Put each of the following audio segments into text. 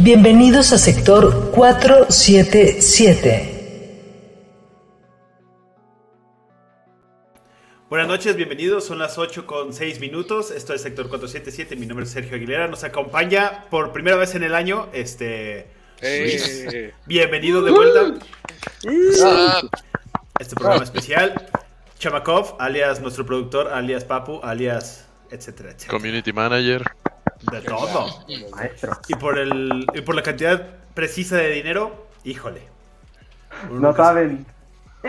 Bienvenidos a sector 477. Buenas noches, bienvenidos. Son las 8 con 6 minutos. Esto es Sector 477. Mi nombre es Sergio Aguilera. Nos acompaña por primera vez en el año. Este. Eh. Bienvenido de vuelta. a Este programa especial. Chamakov, alias nuestro productor, alias Papu, alias etcétera, etcétera. Community manager. De todo. Maestro. Y por, el, y por la cantidad precisa de dinero, híjole. Uno No saben.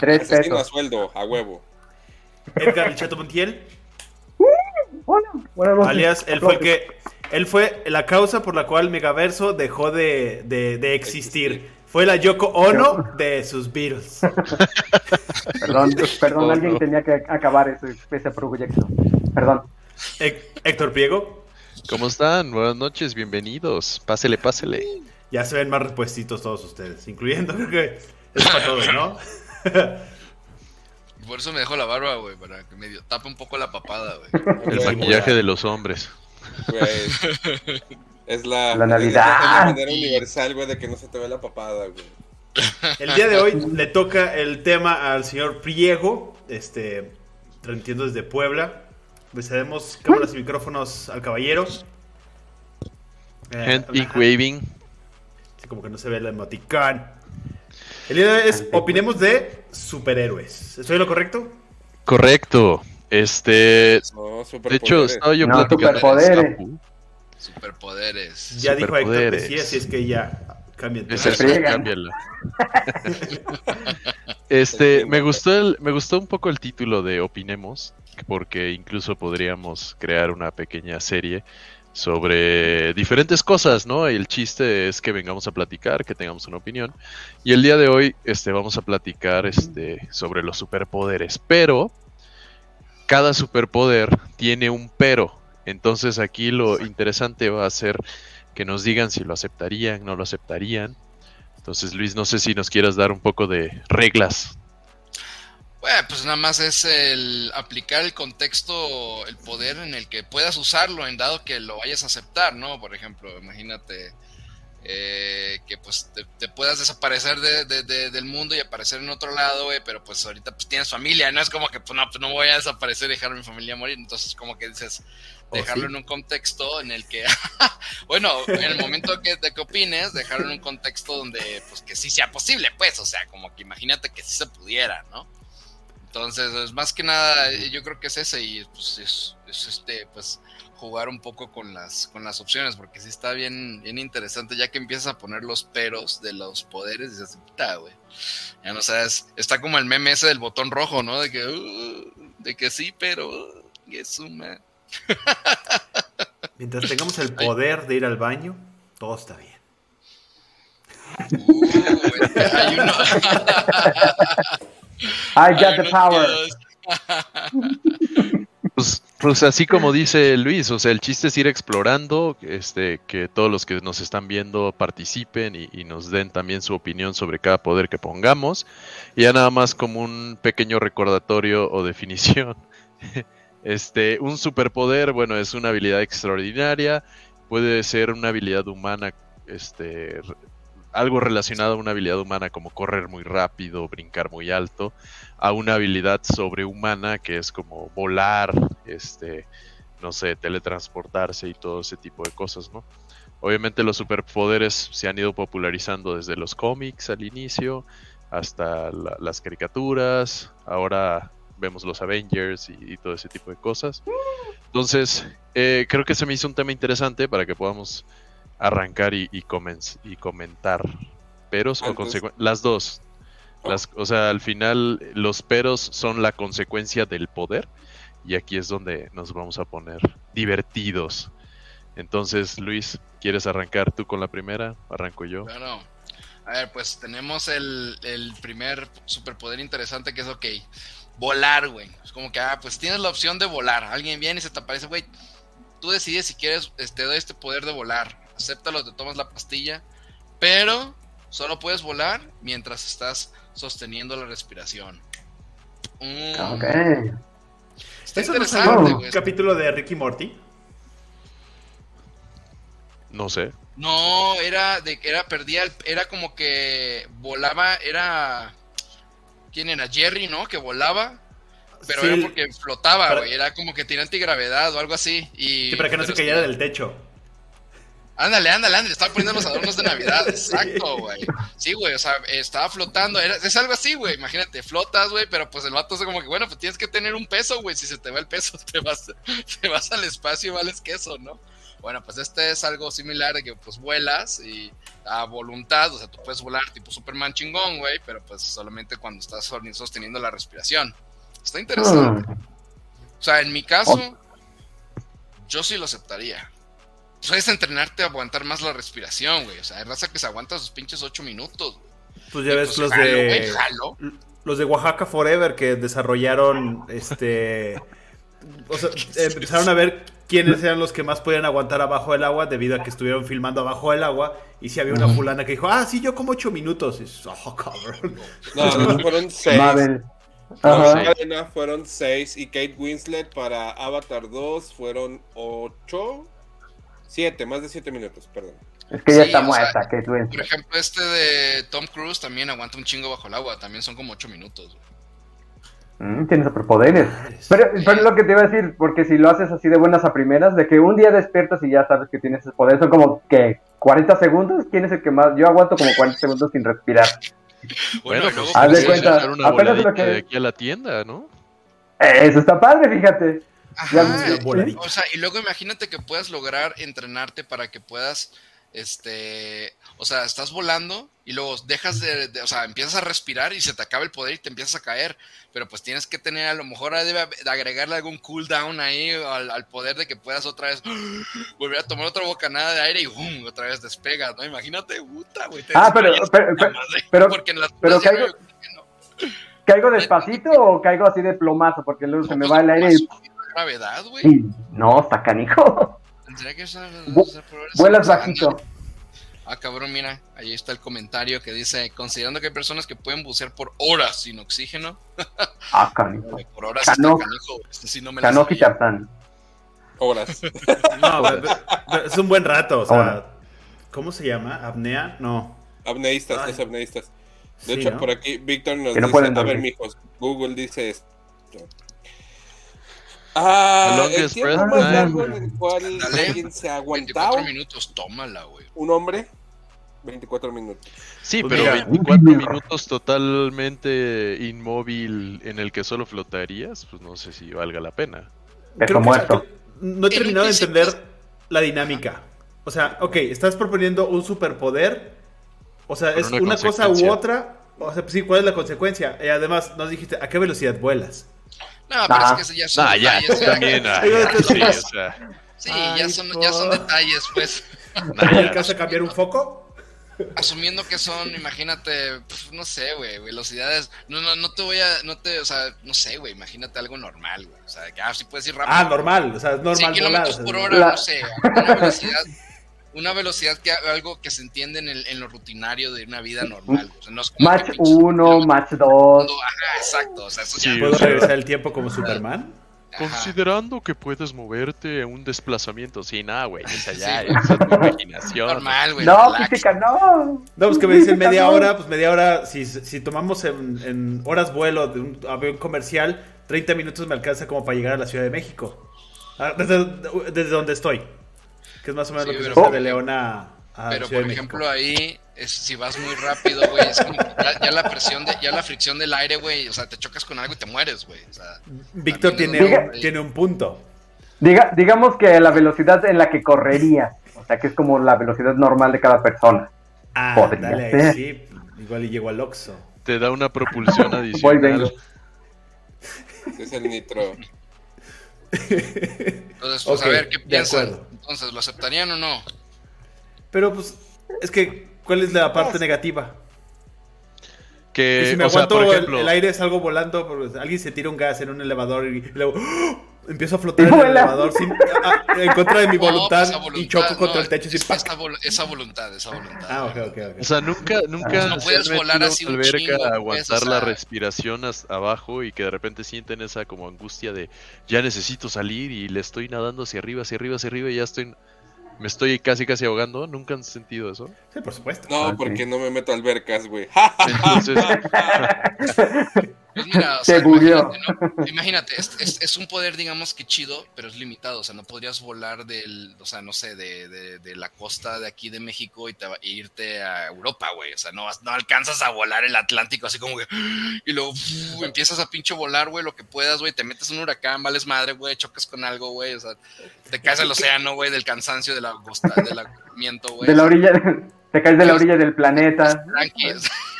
Tres Asesino a pesos. sueldo, a huevo. Edgar El Chato Montiel, Hola. Buenas noches. alias, él fue el que. Él fue la causa por la cual Megaverso dejó de, de- de existir. Fue la Yoko Ono de sus Beatles. Perdón, perdón, Oh, alguien no. tenía que acabar ese, ese proyecto. Perdón. Hé- Héctor Priego, ¿Cómo están? Buenas noches, bienvenidos. Pásele, pásele. ya se ven más repuestitos todos ustedes, incluyendo, creo que es para todos, ¿no? Por eso me dejo la barba, güey, para que medio tape un poco la papada, güey. El maquillaje de los hombres. güey. Es la, La Navidad. Es la manera universal, güey, de que no se te ve la papada, güey. El día de hoy le toca el tema al señor Priego, este, transmitiendo desde Puebla. Besaremos cámaras y micrófonos al caballero. Eh, Hand waving. sí, como que no se ve el emoticón. El día de hoy es opinemos de superhéroes. ¿Estoy en lo correcto? Correcto. Este. No, De hecho, estaba yo No, superpoderes. Superpoderes. Ya dijo Héctor que sí, así es que ya cambien. Es. Este, me gustó el, me gustó un poco el título de Opinemos, porque incluso podríamos crear una pequeña serie sobre diferentes cosas, ¿no? El chiste es que vengamos a platicar, que tengamos una opinión. Y el día de hoy, este, vamos a platicar, este, sobre los superpoderes. Pero cada superpoder tiene un pero. Entonces aquí lo interesante va a ser que nos digan si lo aceptarían, no lo aceptarían. Entonces, Luis, no sé si nos quieras dar un poco de reglas. Bueno, pues nada más es el aplicar el contexto, el poder en el que puedas usarlo, en dado que lo vayas a aceptar, ¿no? Por ejemplo, imagínate eh, que pues te, te puedas desaparecer de- de- de- del mundo y aparecer en otro lado, güey, pero pues ahorita pues tienes familia, no es como que pues no, pues no voy a desaparecer y dejar a mi familia morir, entonces como que dices, ¿O dejarlo sí? en un contexto en el que, bueno, en el momento que, de que opines, dejarlo en un contexto donde, pues, que sí sea posible, pues, o sea, como que imagínate que sí se pudiera, ¿no? Entonces, es más que nada, eh, yo creo que es ese y, pues, es, es este, pues, jugar un poco con las, con las opciones, porque sí está bien, bien interesante, ya que empiezas a poner los peros de los poderes, dices, puta, güey, ya no sabes, está como el meme ese del botón rojo, ¿no? De que, uh, de que sí, pero, uh, suma. Mientras tengamos el poder de ir al baño, todo está bien. Uh, hay uno. I got the power. Pues, pues así como dice Luis, o sea, el chiste es ir explorando, este, que todos los que nos están viendo participen y, y nos den también su opinión sobre cada poder que pongamos. Y ya nada más como un pequeño recordatorio o definición. Este, un superpoder, bueno, es una habilidad extraordinaria, puede ser una habilidad humana, este, algo relacionado a una habilidad humana como correr muy rápido, brincar muy alto, a una habilidad sobrehumana que es como volar, este, no sé, teletransportarse y todo ese tipo de cosas, ¿no? Obviamente los superpoderes se han ido popularizando desde los cómics al inicio hasta la- las caricaturas, ahora vemos los Avengers y, y todo ese tipo de cosas. Entonces, eh, creo que se me hizo un tema interesante para que podamos arrancar y, y, y comentar peros o consecuencias. Las dos. Las, o sea, al final los peros son la consecuencia del poder y aquí es donde nos vamos a poner divertidos. Entonces, Luis, ¿quieres arrancar tú con la primera? Arranco yo. Bueno, a ver, pues tenemos el, el primer superpoder interesante que es, ok, volar, güey. Es como que, ah, pues tienes la opción de volar. Alguien viene y se te aparece, güey. Tú decides si quieres, te este, doy este poder de volar. Acéptalo, te tomas la pastilla. Pero solo puedes volar mientras estás sosteniendo la respiración. Mm. Ok. Está ¿Eso no es interesante, un güey. capítulo de Ricky Morty? No sé. No, era de que era perdía el- era como que volaba, era ¿quién era? Jerry, ¿no? Que volaba, pero Sí, era porque flotaba, güey, era como que tenía antigravedad o algo así y sí, para que no se cayera del techo. Ándale, ándale, ándale, estaba poniendo los adornos de Navidad, exacto, güey. Sí, güey, o sea, estaba flotando, era, es algo así, güey, imagínate, flotas, güey, pero pues el vato es como que, bueno, pues tienes que tener un peso, güey, si se te va el peso, te vas, te vas al espacio y vales queso, ¿no? Bueno, pues este es algo similar de que pues vuelas y a voluntad, o sea, tú puedes volar tipo Superman chingón, güey, pero pues solamente cuando estás sosteniendo la respiración. Está interesante. Mm. O sea, en mi caso, yo sí lo aceptaría. Puedes entrenarte a aguantar más la respiración, güey. O sea, hay raza que se aguanta sus pinches ocho minutos, güey. Pues ya Y, ves pues, los jalo, de güey, jalo. los de Oaxaca Forever que desarrollaron este o sea, empezaron a ver quiénes eran los que más podían aguantar abajo del agua debido a que estuvieron filmando abajo del agua y si había una fulana que dijo, "Ah, sí, yo como ocho minutos." Y "Oh, cabrón." No, no, fueron seis. Mabel. Para Ajá. Cadena fueron seis y Kate Winslet para Avatar 2 fueron ocho. Siete, más de siete minutos, perdón. Es que ya Sí, está muerta, Kate Por Winslet. ejemplo, este de Tom Cruise también aguanta un chingo bajo el agua. También son como ocho minutos. Mm, tiene superpoderes. Pero, pero es lo que te iba a decir, porque si lo haces así de buenas a primeras, de que un día despiertas y ya sabes que tienes ese poder, son como que 40 segundos. ¿Quién es el que más? Yo aguanto como 40 segundos sin respirar. Bueno, y luego, pues haz de cuenta, una apenas lo que- de aquí a la tienda, ¿no? Eso está padre, fíjate. Ya- Ajá, voladita. O sea, y luego imagínate que puedas lograr entrenarte para que puedas, este, o sea, estás volando y luego dejas de, de- o sea, empiezas a respirar y se te acaba el poder y te empiezas a caer, pero pues tienes que tener, a lo mejor debe agregarle algún cooldown ahí al, al poder de que puedas otra vez volver a tomar otra bocanada de aire y ¡bum! otra vez despegas, ¿no? Imagínate, puta, güey. Ah, pero- pero- pero- pero- porque en las pero otras ya caigo-. ¿Caigo despacito o caigo así de plomazo? Porque luego se me Pues, va el aire y... gravedad, güey. y- No, está canijo. Tendría que ser- ser por horas. Vuelas bajito. Ah, cabrón, mira, ahí está el comentario que dice, considerando que hay personas que pueden bucear por horas sin oxígeno, Ah, canijo. por horas Cano- está canijo, este sí no me la Canoki sabía. Tarzán. Horas. No, pero- pero es un buen rato, o sea. ¿cómo se llama? ¿Apnea? No. Apneístas, Ay. los apneístas. De Sí, hecho, ¿no? por aquí Víctor nos Que no dice, pueden a ver, mijos, Google dice esto. Ah, el tiempo más largo en el cual Dale. alguien se ha 24 aguantado, minutos, tómala, güey. un hombre, 24 minutos. Sí, Pues pero mira. 24 minutos totalmente inmóvil en el que solo flotarías, pues no sé si valga la pena. Creo que- muerto. no he terminado de entender la dinámica. O sea, ok, estás proponiendo un superpoder. O sea, es una una cosa u otra. O sea, pues sí, ¿cuál es la consecuencia? Y además, nos dijiste, ¿a qué velocidad vuelas? No, pero es que ese ya son ya, detalles. también. ah, sí, sí. o sea, Sí, Ay, ya son, ya son detalles, pues. ¿No alcanza a cambiar un foco? Asumiendo que son, imagínate, pf, no sé, güey, velocidades. No, no, no te voy a, no te, o sea, no sé, güey, imagínate algo normal, güey. O sea, que ah, sí puedes ir rápido. Ah, normal. O sea, es 100 normal volar. kilómetros o sea, por hora, La- no sé, una velocidad, una velocidad que algo que se entiende en, el, en lo rutinario de una vida normal. O sea, no es como Match que pinches 1, kilómetros match 2. por segundo, Ajá, exacto. O sea, eso Sí, ya. ¿Puedo regresar el tiempo como Superman? ajá. considerando que puedes moverte en un desplazamiento, sí, nada, güey, Sí. es tu imaginación. Normal, güey. No, relax. física, no. No, pues que me dicen media hora, pues media hora, si, si tomamos en, en horas vuelo de un avión comercial, 30 minutos me alcanza como para llegar a la Ciudad de México. Ah, Desde, desde donde estoy. Que es más o menos Sí, lo que se pero- hace de León a, a Pero Ciudad por de ejemplo ahí, es, si vas muy rápido, güey, es como ya, ya la presión, de, ya la fricción del aire, güey, o sea, te chocas con algo y te mueres, güey. O sea, Víctor tiene un, tiene un punto. Diga, digamos que la velocidad en la que correría. O sea, que es como la velocidad normal de cada persona. Ah, Podría dale, ser. sí. Igual y llego al Oxxo. Te da una propulsión Voy, adicional. vengo. Es el nitro. Entonces, pues a ver, ¿qué piensan? Entonces, ¿lo aceptarían o no? Pero pues, es que, ¿cuál es la parte negativa? Que, Que si me o sea, aguanto por el- ejemplo, el, aire salgo volando, pues, alguien se tira un gas en un elevador y, y luego ¡oh! Empiezo a flotar en el elevador sin- a- a- en contra de mi voluntad, pues, voluntad, y choco contra el techo. es- esa, vol- esa voluntad, esa voluntad. Ah, ok, ok, ok. O sea, nunca, nunca No puedes han volar así un alberca chingo, a pues, aguantar o la sea. respiración abajo y que de repente sienten esa como angustia de ya necesito salir y le estoy nadando hacia arriba, hacia arriba, hacia arriba y ya estoy, me estoy casi casi ahogando. ¿Nunca han sentido eso? Sí, por supuesto. No, Ah, porque sí. no me meto a albercas, güey. Entonces, mira, o Se sea, imagínate, ¿no? Imagínate, es, es- es un poder, digamos que chido, pero es limitado. O sea, no podrías volar del, o sea, no sé, de, de- de la costa de aquí de México y te e irte a Europa, güey. O sea, no, vas- no alcanzas a volar el Atlántico así como que. Y luego uf, empiezas a pinche volar, güey, lo que puedas, güey. Te metes en un huracán, vales madre, güey, chocas con algo, güey. O sea, te caes al océano, güey, del cansancio, del, agosta- del agotamiento, güey. De la orilla, te caes de la orilla del planeta. Tranqui, o sea, Y va- o-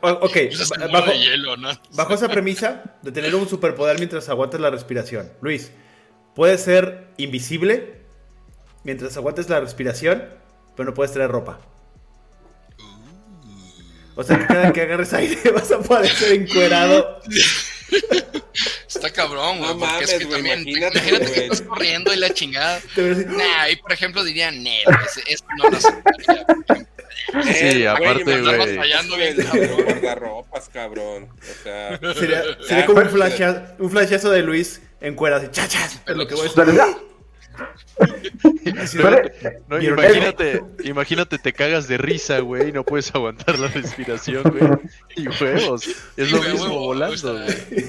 ok, bajo, hielo, ¿no? bajo esa premisa de tener un superpoder mientras aguantas la respiración. Luis, puedes ser invisible mientras aguantes la respiración, pero no puedes tener ropa. O sea que cada que agarres aire vas a parecer encuerado. Está cabrón, güey, No porque es mames, que güey, también, imagínate, imagínate, que estás corriendo y la chingada. Nah, ahí por ejemplo dirían, ese, ese no lo aceptaría. Sí, Eh, aparte, güey. fallando bien, guardarropas, cabrón. O sea, Sería, sería como un, flasha- un flashazo de Luis en cuera, así, chachas. Pero lo que voy a Pero ya, así pero- de- no, ¿Vieron imagínate, imagínate, te cagas de risa, güey, y no puedes aguantar la respiración, güey. Y huevos, es lo mismo volando,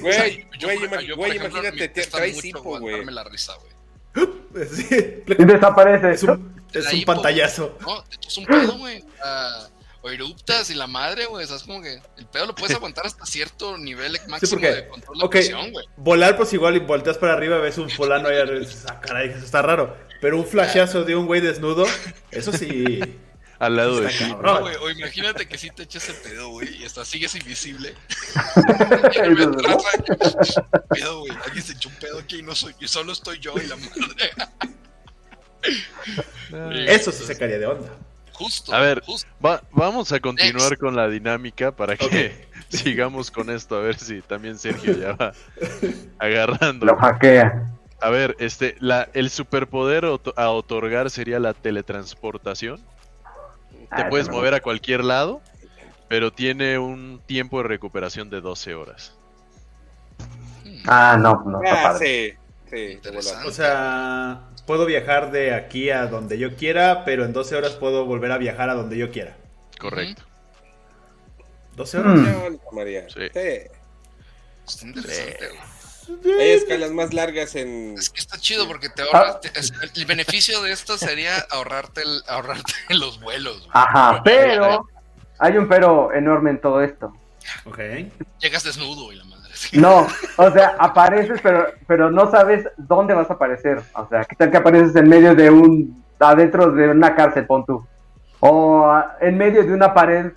güey. Güey, imagínate, traes hipo, güey. la risa, güey. Sí, y desaparece. es un, es un pantallazo. No, te echas un pedo, güey. o eruptas y la madre, güey. O sea, es como que el pedo lo puedes aguantar hasta cierto nivel máximo porque- de control de ok. presión, güey. Volar, pues igual y volteas para arriba, ves un fulano ahí arriba, y dices, ah, caray, eso está raro. Pero un flashazo de un güey desnudo, eso sí. Al lado de ti. No, güey, o imagínate que si te echas el pedo, güey, y hasta sigues invisible. Pedo, güey. Alguien se echó un pedo aquí y no soy, y solo estoy yo y la madre. Eso sí sacaría de onda. Justo. A ver, justo. Va- vamos a continuar Next. con la dinámica para que sigamos con esto, a ver si también Sergio ya va agarrando. Lo hackea. A ver, este, la, el superpoder a otorgar sería la teletransportación. Te Ah, puedes mover a cualquier lado, pero tiene un tiempo de recuperación de 12 horas. Ah, no, no, está Ah, padre. sí. O sea, puedo viajar de aquí a donde yo quiera, pero en 12 horas puedo volver a viajar a donde yo quiera. Correcto. 12 horas. Mm. Sí. Está interesante, güey. Hay escalas más largas en. Es que está chido porque te Ah. ahorras. te- es- el beneficio de esto sería ahorrarte, el, ahorrarte los vuelos. güey. Ajá, pero hay un pero enorme en todo esto. Ok. Llegas desnudo y la madre. No, o sea, apareces, pero, pero no sabes dónde vas a aparecer. O sea, ¿qué tal que apareces en medio de un. adentro de una cárcel, pon tú? O ah, en medio de una pared,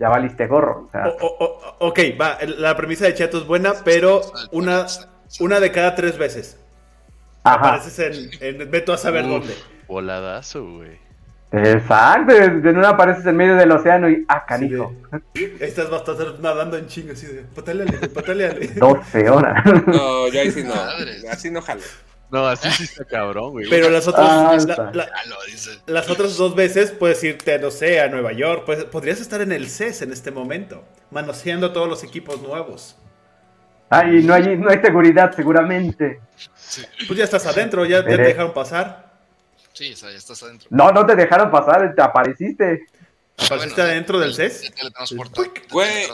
ya valiste gorro. O sea, O- o- o- ok, va, la premisa de Chato es buena, pero una, una de cada tres veces. ajá. Apareces en, en Veto a saber Uf, dónde. Voladazo, güey. Exacto, de de una apareces en medio del océano y. ¡Ah, canijo! Estás bastante nadando en chingo, así de. Patáleale, patáleale. 12 horas. No, yo ahí sí no. Así no jalo. No, así sí está cabrón, güey. Pero las otras, Ah, la- la- Ah, las otras dos veces puedes irte, no sé, a Nueva York. Pues, podrías estar en el CES en este momento, manoseando todos los equipos nuevos. Ay, no hay, no hay seguridad, seguramente. Sí, Pues ya estás adentro, ya, ya te dejaron pasar. sí, o sea, ya estás adentro. No, no te dejaron pasar, te apareciste. ¿Apareciste adentro del CES? Te teletransportaste, güey.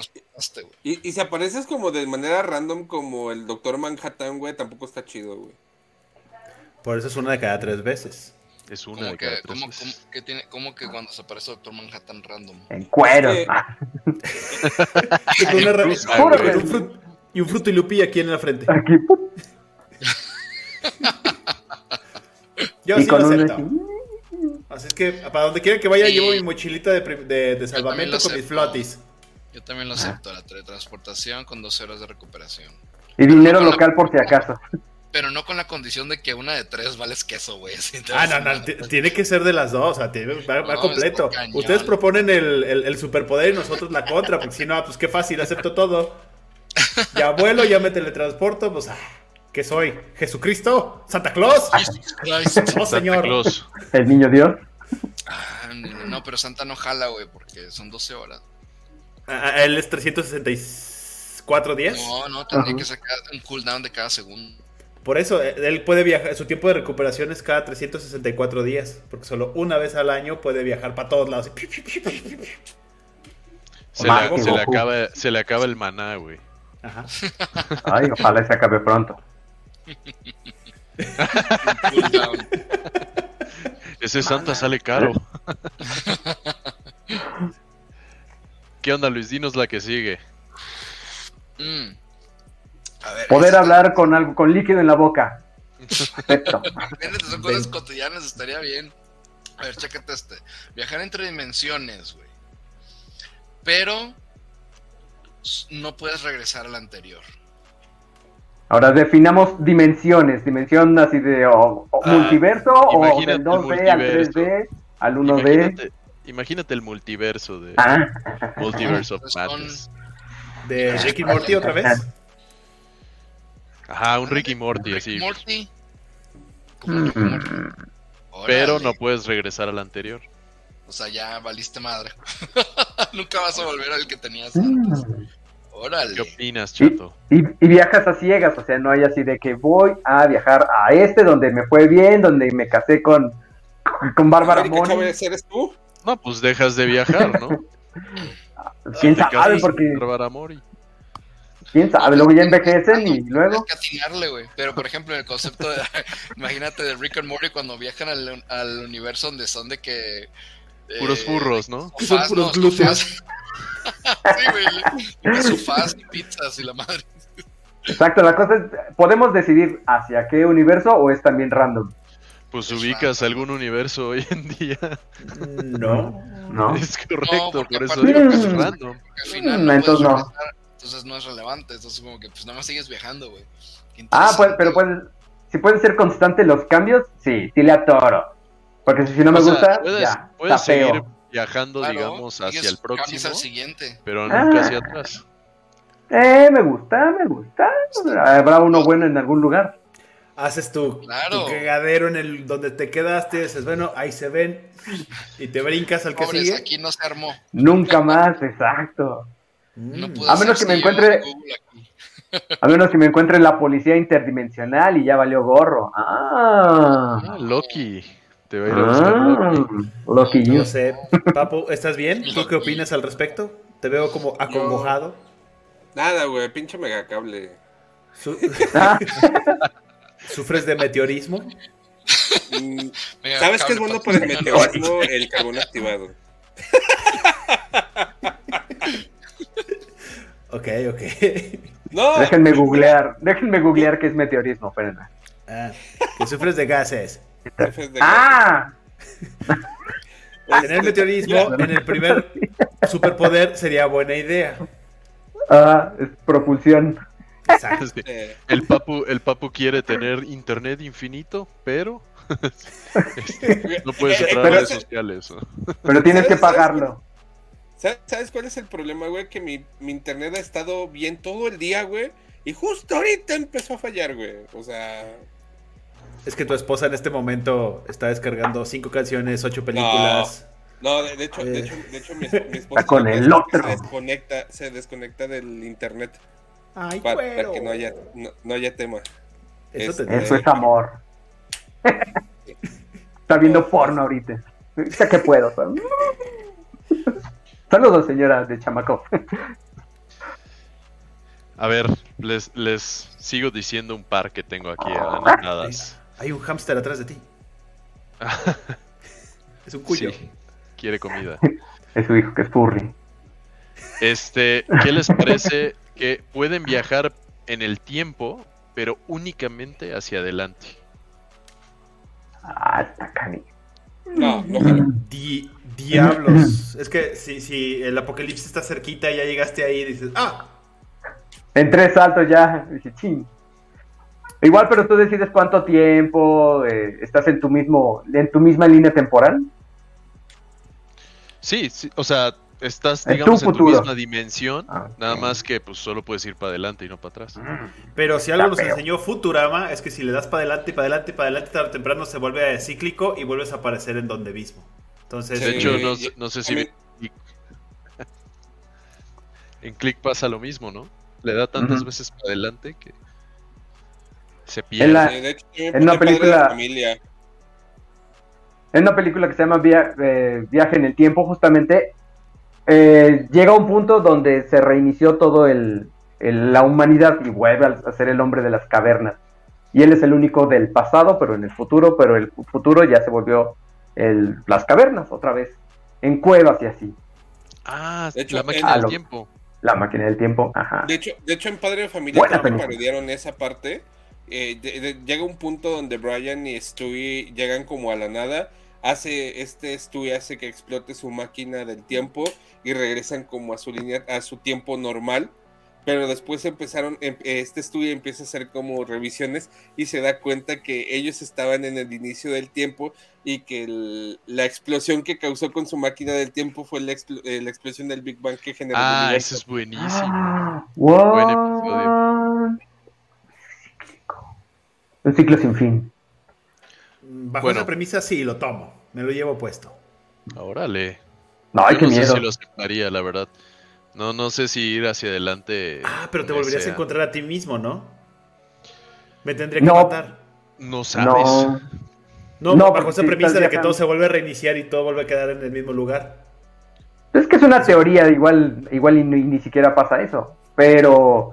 Y, y si apareces como de manera random, como el Doctor Manhattan, güey, tampoco está chido, güey. Por eso es una de cada tres veces. Es una de que, cada tres como, veces. como que tiene, como que cuando se aparece Doctor Manhattan random. En cuero. Sí. Ah, Y con una un frut- y un fruto y lupi aquí en la frente. Aquí. Yo y sí lo un. acepto. Así es que para donde quiera que vaya Sí. llevo mi mochilita de, prim- de, de salvamento con mis flotis. Yo también lo acepto, la teletransportación con 12 horas de recuperación. Y dinero local por si acaso. Pero no con la condición de que una de tres vales queso, güey. Ah, no, no, tiene que ser de las dos, o sea, tiene- va, completo. Ustedes proponen el, el- el superpoder y nosotros la contra, porque si no, pues qué fácil, acepto todo. Ya vuelo, ya me teletransporto, pues, ah, ¿qué soy? ¿Jesucristo? ¿Santa Claus? No, Santa señor. Claus. El niño Dios. Ah, no, pero Santa no jala, güey, porque son 12 horas. Ah, él es 364 días. No, no, tendría que sacar un cooldown de cada segundo. Por eso, eh, él puede viajar, su tiempo de recuperación es cada 364 días, porque solo una vez al año puede viajar para todos lados. Se, le, se le acaba, se le acaba el maná, güey. Ajá. Ay, ojalá se acabe pronto. Un cooldown. Ese Santa sale caro. ¿Qué onda, Luis? Dinos la que sigue. Mm. Ver, Poder hablar con algo, con líquido en la boca. Perfecto. Son cosas cotidianas, estaría bien. A ver, chécate este. Viajar entre dimensiones, güey. Pero no puedes regresar a la anterior. Ahora definamos dimensiones. Dimensión así de o- o Ah, multiverso o del el 2D al multiverso. 3D al 1D. Imagínate, imagínate el multiverso de Ah, Multiverse of Pues Madness. De Ricky Morty otra vez. Ajá, un Ricky Morty así. Rick y Morty. Pero no puedes regresar al anterior. O sea, ya valiste madre. Nunca vas a volver al que tenías antes. Mm. Órale. ¿Qué opinas, Y, chato? y- y viajas a ciegas, o sea, no hay así de que voy a viajar a este donde me fue bien, donde me casé con, con Bárbara Moni. Chávez, ¿eres tú? No, pues dejas de viajar, ¿no? ¿Quién sabe? Porque, Bárbara Mori. ¿Quién sabe? Luego ya envejecen y luego... Que atinarle, güey. Pero, por ejemplo, en el concepto de... imagínate de Rick and Morty cuando viajan al, al universo donde son de que... eh, Puros furros, ¿no? Son puros no, glúteos. sí, güey. Sofás y pizzas y la madre. Exacto, la cosa es, ¿podemos decidir hacia qué universo o es también random? Pues Es ubicas algún universo hoy en día. No. ¿No? Es correcto, por eso digo que es random. Porque al final Mm, no entonces no. regresar, entonces no es relevante. Entonces, como que, pues nada más sigues viajando, güey. Ah, pues, pero pueden, si pueden ser constantes los cambios, sí, sí le atoro. Porque si, no me O sea, gusta, puedes, ya, puedes seguir viajando, Claro, digamos, hacia el próximo, al siguiente. pero Ah. nunca hacia atrás. Eh, me gusta, me gusta. Habrá uno bueno en algún lugar. Haces tu, Claro. tu cagadero en el donde te quedaste, dices, bueno, ahí se ven, y te brincas al que Pobres, sigue. aquí no se armó. Nunca más, exacto. No Mm. A menos que me encuentre-. A menos que me encuentre la policía interdimensional y ya valió gorro. Ah. Ah, Loki. Te a ir a buscar Ah, Loki. Loki No sé, Papu, ¿estás bien? ¿Tú qué opinas al respecto? Te veo como acongojado. Nada, güey, pinche megacable. Su- Ah, ¿Sufres de meteorismo? Mm, ¿Sabes qué es bueno para el meteorismo? El carbón activado. Ok, ok. No, déjenme googlear, déjenme googlear qué es meteorismo, espérenme. Ah, que sufres de gases. de Ah, Tener meteorismo en el primer superpoder sería buena idea. ah, es propulsión. Exacto. Sí. Eh, El papu, el papu quiere tener internet infinito, pero este, no puedes entrar a redes sociales. ¿no? Pero tienes que ¿Sabes- sabes pagarlo. ¿Sabes, cuál es el problema, güey? Que mi, mi internet ha estado bien todo el día, güey. Y justo ahorita empezó a fallar, güey. O sea, Es que tu esposa en este momento está descargando cinco canciones, ocho películas. no, de, de hecho, de Eh. hecho, de hecho, mi, mi esposa Está con el otro. Se desconecta, se desconecta del internet Ay, para, para güero. que no haya, no, no haya tema. Eso Este, te Eso es amor. Está viendo porno ahorita. Ya que puedo. ¿sabes? Saludos, señora de chamaco. A ver, les, les sigo diciendo un par que tengo aquí anotadas. Hay un hámster atrás de ti. Es un cuyo. Sí, quiere comida. Es su hijo que es furry. Este, ¿qué les parece que pueden viajar en el tiempo, pero únicamente hacia adelante? Ah, está. No, no jala. Di- diablos. es que si, si el apocalipsis está cerquita y ya llegaste ahí, dices, ah, En tres saltos ya. Dice, ching. Igual, pero tú decides cuánto tiempo eh, estás en tu mismo, en tu misma línea temporal. Sí, sí, o sea, estás, En digamos, tu en tu misma dimensión, Ah, nada más que pues solo puedes ir para adelante y no para atrás. Pero si algo nos feo. enseñó Futurama es que si le das para adelante y para adelante y para adelante, tarde o temprano se vuelve cíclico y vuelves a aparecer en donde mismo. Entonces, De hecho, Eh, no, sé si Click- en Click pasa lo mismo, ¿no? Le da tantas veces para adelante que se En pierde. la- Eh, de hecho, en una película- familia. En una película que se llama Via- eh, Viaje en el Tiempo, justamente, eh, llega un punto donde se reinició todo el, el- la humanidad y vuelve a, a ser el hombre de las cavernas. Y él es el único del pasado, pero en el futuro, pero el futuro ya se volvió el- las cavernas otra vez, en cuevas y así. Ah, De hecho, la máquina del tiempo. La máquina del tiempo, ajá. De hecho, de hecho, en Padre de Familia película. parodiaron esa parte. Eh, de- de- llega un punto donde Brian y Stewie llegan como a la nada. Hace este Stewie hace que explote su máquina del tiempo y regresan como a su línea, a su tiempo normal. Pero después empezaron, em- este Stewie empieza a hacer como revisiones y se da cuenta que ellos estaban en el inicio del tiempo y que el- la explosión que causó con su máquina del tiempo fue la, expl- eh, la explosión del Big Bang que generó el Ah, eso es buenísimo. Ah, Buen episodio. Un ciclo sin fin. Bajo Bueno. esa premisa sí, lo tomo. Me lo llevo puesto. Órale. No, ay, Yo qué no sé miedo. si lo aceptaría, la verdad. No, no sé si ir hacia adelante. Ah, pero te volverías a encontrar a ti mismo, ¿no? Me tendría que No. matar. No sabes. No, No, No, bajo esa si premisa estás de que viajando. todo se vuelve a reiniciar y todo vuelve a quedar en el mismo lugar. es que es una teoría, igual, igual y ni, ni siquiera pasa eso. Pero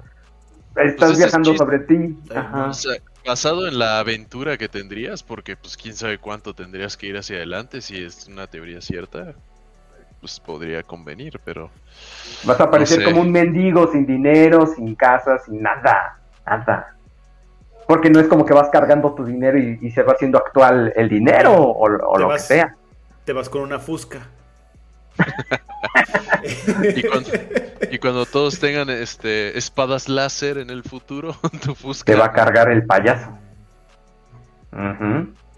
estás Pues ese es viajando sobre ti. Ay, Ajá. O sea, basado en la aventura que tendrías, porque pues quién sabe cuánto tendrías que ir hacia adelante, si es una teoría cierta, pues podría convenir, pero Vas a aparecer sé. como un mendigo sin dinero, sin casa, sin nada. Nada. Porque no es como que vas cargando tu dinero y, y se va haciendo actual el dinero o, lo vas- que sea. Te vas con una fusca. y cuando, y cuando todos tengan este espadas láser en el futuro, tu Fusca Te va a cargar el payaso.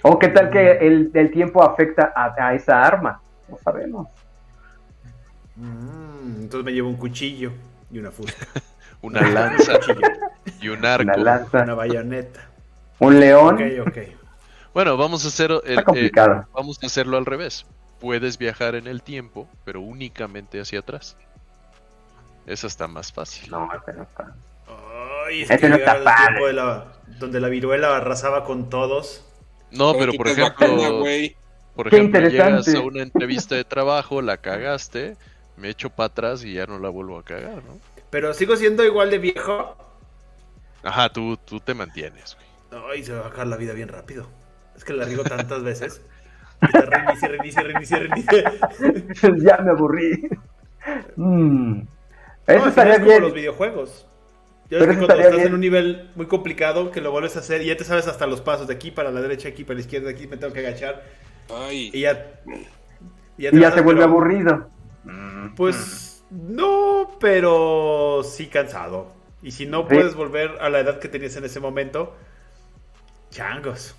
O qué tal que el, el tiempo afecta a, a esa arma. No sabemos. Mm, entonces me llevo un cuchillo y una fusca. una lanza y un arco. Una lanza, Una bayoneta. un león. Ok, ok. Bueno, vamos a hacer el- eh, vamos a hacerlo al revés. Puedes viajar en el tiempo, pero únicamente hacia atrás. Esa está más fácil. No, ese no está. Ay, es Ese que no está el padre. tiempo de la, donde la viruela arrasaba con todos. No, pero por ejemplo, por ejemplo, llegas a una entrevista de trabajo, la cagaste, me echo para atrás y ya no la vuelvo a cagar, ¿no? Pero sigo siendo igual de viejo. Ajá, tú, tú te mantienes, güey. Ay, se va a bajar la vida bien rápido. Es que la riego tantas veces. Y te reinicia, reinicia, reinicia, reinicia. ya me aburrí. Mm. Eso No, estaría es como bien. los videojuegos. Ya Pero ves que cuando estás bien. en un nivel muy complicado que lo vuelves a hacer y ya te sabes hasta los pasos de aquí para la derecha, aquí para la izquierda, aquí me tengo que agachar Ay. y ya. Y ya, Y te ya se vuelve pero, aburrido. Pues no, pero sí cansado. Y si no Sí. puedes volver a la edad que tenías en ese momento, changos.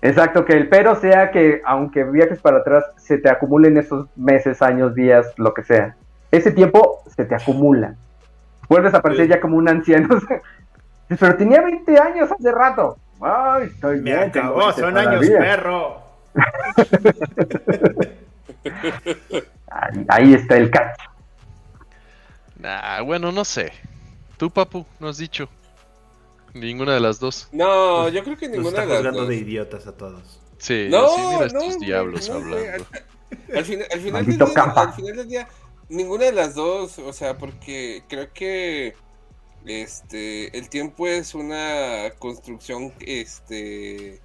Exacto, que el pero sea que aunque viajes para atrás, se te acumulen esos meses, años, días, lo que sea. Ese tiempo se te acumula. Vuelves a parecer Sí. ya como un anciano. Pero tenía 20 años hace rato. Ay, estoy Me bien. acabó, 20 son años, perro. Ahí, ahí está el catch. Nah, bueno, no sé. Tú, papu, no has dicho. Ninguna de las dos. No, yo creo que Nos ninguna está de las dos. de idiotas a todos. Sí, No, así mira no, estos diablos no, hablando. Al, fin- al final del día, al final del día, ninguna de las dos, o sea, porque creo que este el tiempo es una construcción este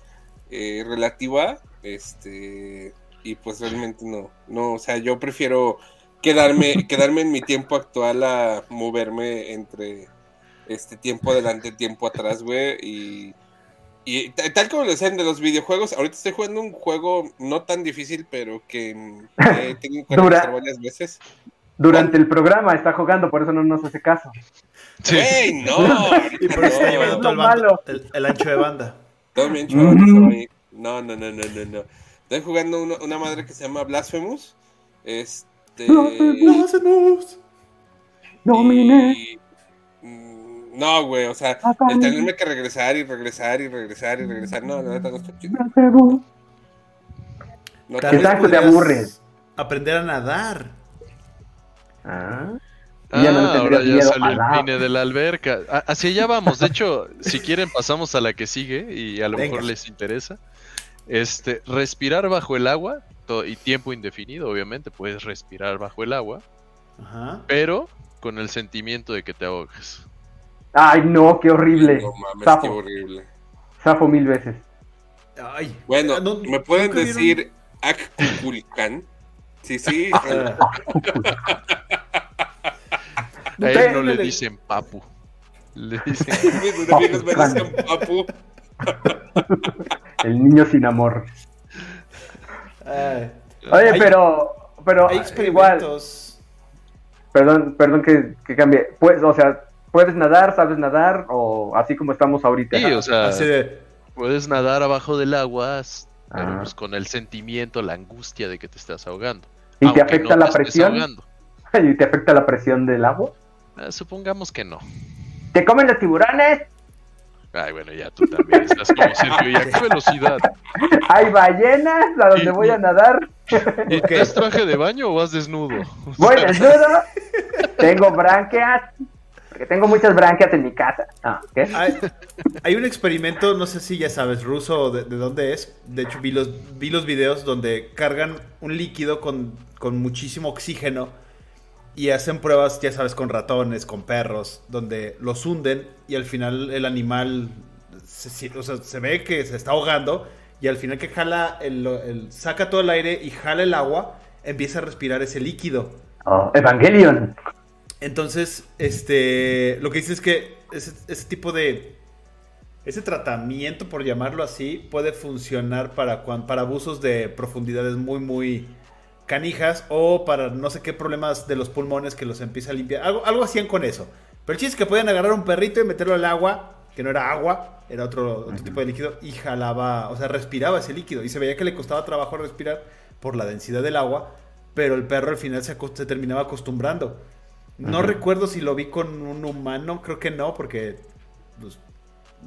eh, relativa, este y pues realmente no, no, o sea, yo prefiero quedarme quedarme en mi tiempo actual a moverme entre este tiempo adelante, tiempo atrás, güey, y y ta- tal como lo decían de los videojuegos, ahorita estoy jugando un juego no tan difícil, pero que mm, he tenido que varias veces. Durante el programa está jugando, por eso no nos hace caso. Sí. ¡Ey, no! Y por eso está llevando todo el, bando- el- el ancho de banda. todo bien chavales, ahí. No, no, no, no, no, no. Estoy jugando una, una madre que se llama Blasphemous. Este. ¡No hacemos! Domine. y- mm, No, güey, o sea, el tenerme que regresar y regresar y regresar y regresar. No, la neta no está chido. No Tal te- vez Exacto, te aburres. Aprender a nadar. Ah. Ah, Ya no le ahora ya salió al el pine de la alberca. Hacia allá vamos. De hecho, si quieren pasamos a la que sigue y a lo Venga. mejor les interesa. Este, respirar bajo el agua y tiempo indefinido, obviamente, puedes respirar bajo el agua, Ajá. pero con el sentimiento de que te ahogas. Ay, no, qué horrible. No mames, Zafo. qué horrible. Zafo mil veces. Ay. Bueno, Ah, no- ¿me pueden decir Akkukulkan? Sí, sí. A él no le dicen papu. Le dicen papu. El niño sin amor. Oye, Hay- pero, pero Hay igual, perdón, perdón que, que cambie. Pues, o sea, puedes nadar, sabes nadar, o así como estamos ahorita. Sí, o sea, Así de. puedes nadar abajo del agua, pero Ah. pues con el sentimiento, la angustia de que te estás ahogando. ¿Y te afecta no la presión? ¿Y te afecta la presión del agua? Ah, supongamos que no. ¿Te comen los tiburones? Ay, bueno, ya tú también estás como Sergio. ¿Y a qué velocidad? ¿Hay ballenas a donde voy a nadar? ¿Y ¿Traes traje de baño o vas desnudo? Voy desnudo. Tengo branquias. Porque tengo muchas branquias en mi casa. Ah, ¿qué? Hay, hay un experimento, no sé si ya sabes, ruso o de, de dónde es. De hecho, vi los, vi los videos donde cargan un líquido con, con muchísimo oxígeno y hacen pruebas, ya sabes, con ratones, con perros, donde los hunden y al final el animal se, se- o sea, se ve que se está ahogando y al final que jala, el, el- saca todo el aire y jala el agua, empieza a respirar ese líquido. Oh, Evangelion. Entonces, este, lo que dice es que ese, ese tipo de, ese tratamiento, por llamarlo así, puede funcionar para, para abusos de profundidades muy, muy canijas o para no sé qué problemas de los pulmones que los empieza a limpiar. Algo, algo hacían con eso. Pero el chiste es que podían agarrar un perrito y meterlo al agua, que no era agua, era otro, otro tipo de líquido, y jalaba, o sea, respiraba ese líquido. Y se veía que le costaba trabajo respirar por la densidad del agua, pero el perro al final se, se terminaba acostumbrando. No Ajá. recuerdo si lo vi con un humano, creo que no, porque pues,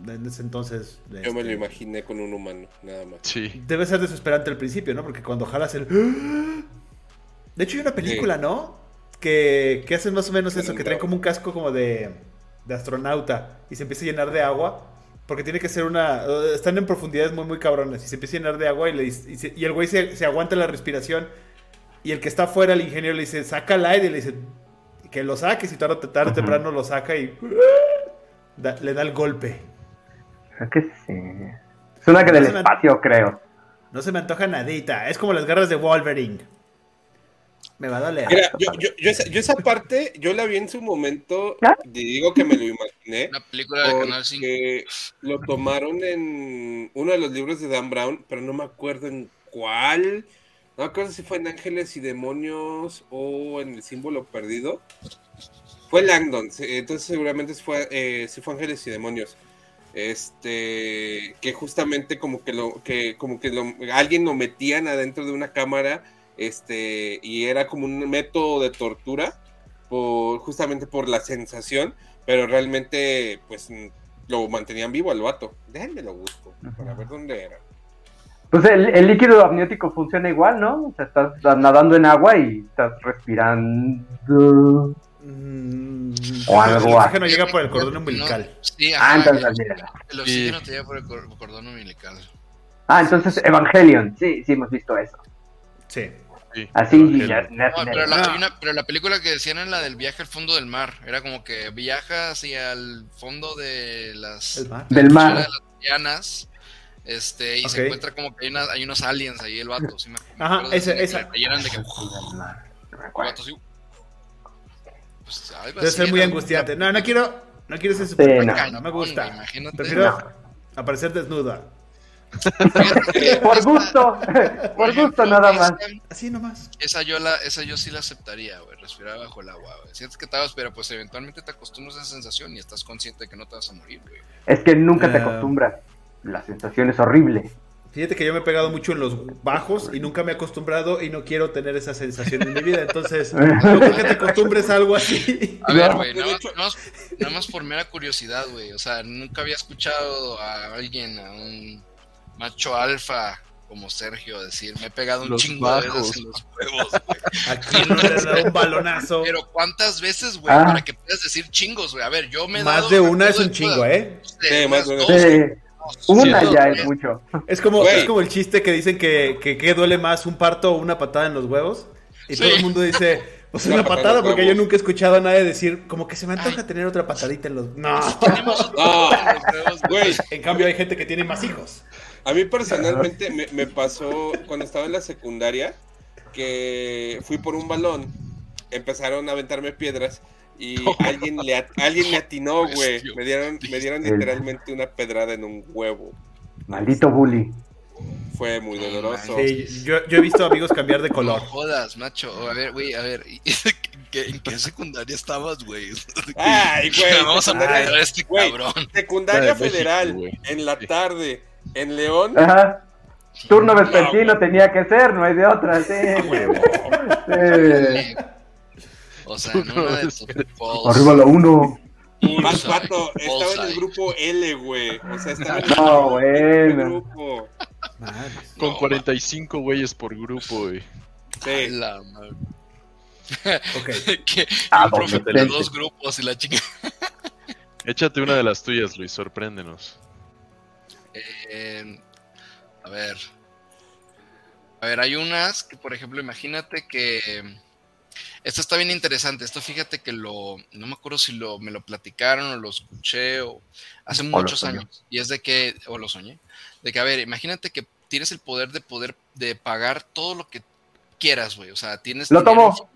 en ese entonces... Yo me lo este, imaginé con un humano, nada más. Sí. Debe ser desesperante al principio, ¿no? Porque cuando jalas el... De hecho hay una película, ¿no? Que, que hacen más o menos eso, que traen como un casco como de, de astronauta y se empieza a llenar de agua. Porque tiene que ser una... eh, Están en profundidades muy, muy cabrones y se empieza a llenar de agua y, le, dice- y, se- y el güey se, se aguanta la respiración y el que está afuera, el ingeniero, le dice, saca el aire y le dice, que lo saques y tarde, o tarde o temprano lo saca y da- le da el golpe. Creo que sí. Es una que del me- espacio, creo. No se me antoja nadita. Es como las garras de Wolverine. Me va a doler. Mira, yo, yo, yo, esa, yo esa parte, yo la vi en su momento, y digo que me lo imaginé, Una película de Canal 5. porque lo tomaron en uno de los libros de Dan Brown, pero no me acuerdo en cuál. No me acuerdo si fue en Ángeles y Demonios o en El Símbolo Perdido. Fue Langdon, entonces seguramente fue, eh, sí fue Ángeles y Demonios. Este, que justamente como que lo, que como que lo, alguien lo metían adentro de una cámara, este, y era como un método de tortura, por, justamente por la sensación, pero realmente, pues, lo mantenían vivo al vato. Déjenme lo busco, para ver dónde era. Pues el, el líquido amniótico funciona igual, ¿no? O sea, estás nadando en agua y estás respirando. Mm, O algo el oxígeno así. llega por el cordón umbilical. No, sí, Ah, entonces el, oxígeno te llega por el cor- cordón umbilical. Ah, entonces Evangelion. Sí, sí hemos visto eso. Sí. sí. Así, ya- No, pero, la, hay una- pero la película que decían era la del viaje al fondo del mar. Era como que viaja hacia el fondo de las mar. Del mar. de las Guianas, Este, y se encuentra como que hay, una- hay unos aliens ahí, el vato. sí me- me Ajá, de ese- que esa. de que. Vato pues, algo Debe así ser muy angustiante. No, no quiero, no quiero ser super no. no, no me gusta. Imagínate. Prefiero No. aparecer desnuda. Por gusto, por gusto nada más. Así nomás. Esa yo, la, esa yo sí la aceptaría, güey, respirar bajo el agua, güey. Sientes que te vas, pero pues eventualmente te acostumbras a esa sensación y estás consciente de que no te vas a morir, güey. Es que nunca te acostumbras. La sensación es horrible. Fíjate que yo me he pegado mucho en los bajos y nunca me he acostumbrado y no quiero tener esa sensación en mi vida. Entonces, no creo que te acostumbres a algo así. A ver, güey, nada, nada más, nada más por mera curiosidad, güey. O sea, nunca había escuchado a alguien, a un macho alfa como Sergio decir, me he pegado un Los chingo de veces en los huevos, güey. Aquí no le da un balonazo. Pero ¿cuántas veces, güey? Ah. Para que puedas decir chingos, güey. A ver, yo me he Más dado- de una es un chingo, ¿eh? Sí, Sí, más de una. Una sí, ya es mucho. Es como, es como el chiste que dicen que, que, que duele más un parto o una patada en los huevos. Y Sí. todo el mundo dice, pues Una una patada porque yo nunca he escuchado a nadie decir, como que se me antoja Ay. tener otra patadita en los. No. No. Güey, En cambio, hay gente que tiene más hijos. a mí personalmente me, me pasó cuando estaba en la secundaria que fui por un balón, empezaron a aventarme piedras y alguien le alguien me atinó, güey. Me dieron, me dieron literalmente una pedrada en un huevo. Maldito bully. Fue muy doloroso. Sí, yo, yo he visto amigos cambiar de No color. jodas, macho. A ver, güey, a ver. ¿y- ¿qué- ¿En qué secundaria estabas, güey? Ay, güey. Vamos a secundaria- meter a este güey, cabrón. Secundaria México, Federal, güey. en la tarde, en León. Ajá. Turno No, vespertino tenía que ser, no hay de otra. Sí. Sí. O sea, en una de calls. Arriba la uno. Más Bullseye, pato, estaba en el grupo L, güey. O sea, estaba en el No, el bueno. grupo. Con No, 45 güeyes por grupo, güey. Sí. La madre. Ok. que Ah, profe de dos grupos y la chica. Échate una de las tuyas, Luis, sorpréndenos. Eh, a ver. A ver, hay unas que, por ejemplo, imagínate que. Esto está bien interesante. Esto fíjate que lo. No me acuerdo si lo, me lo platicaron o lo escuché o hace muchos años. Y es de que. O lo soñé. De que, a ver, imagínate que tienes el poder de poder de pagar todo lo que quieras, güey. O sea, tienes. Lo tomo.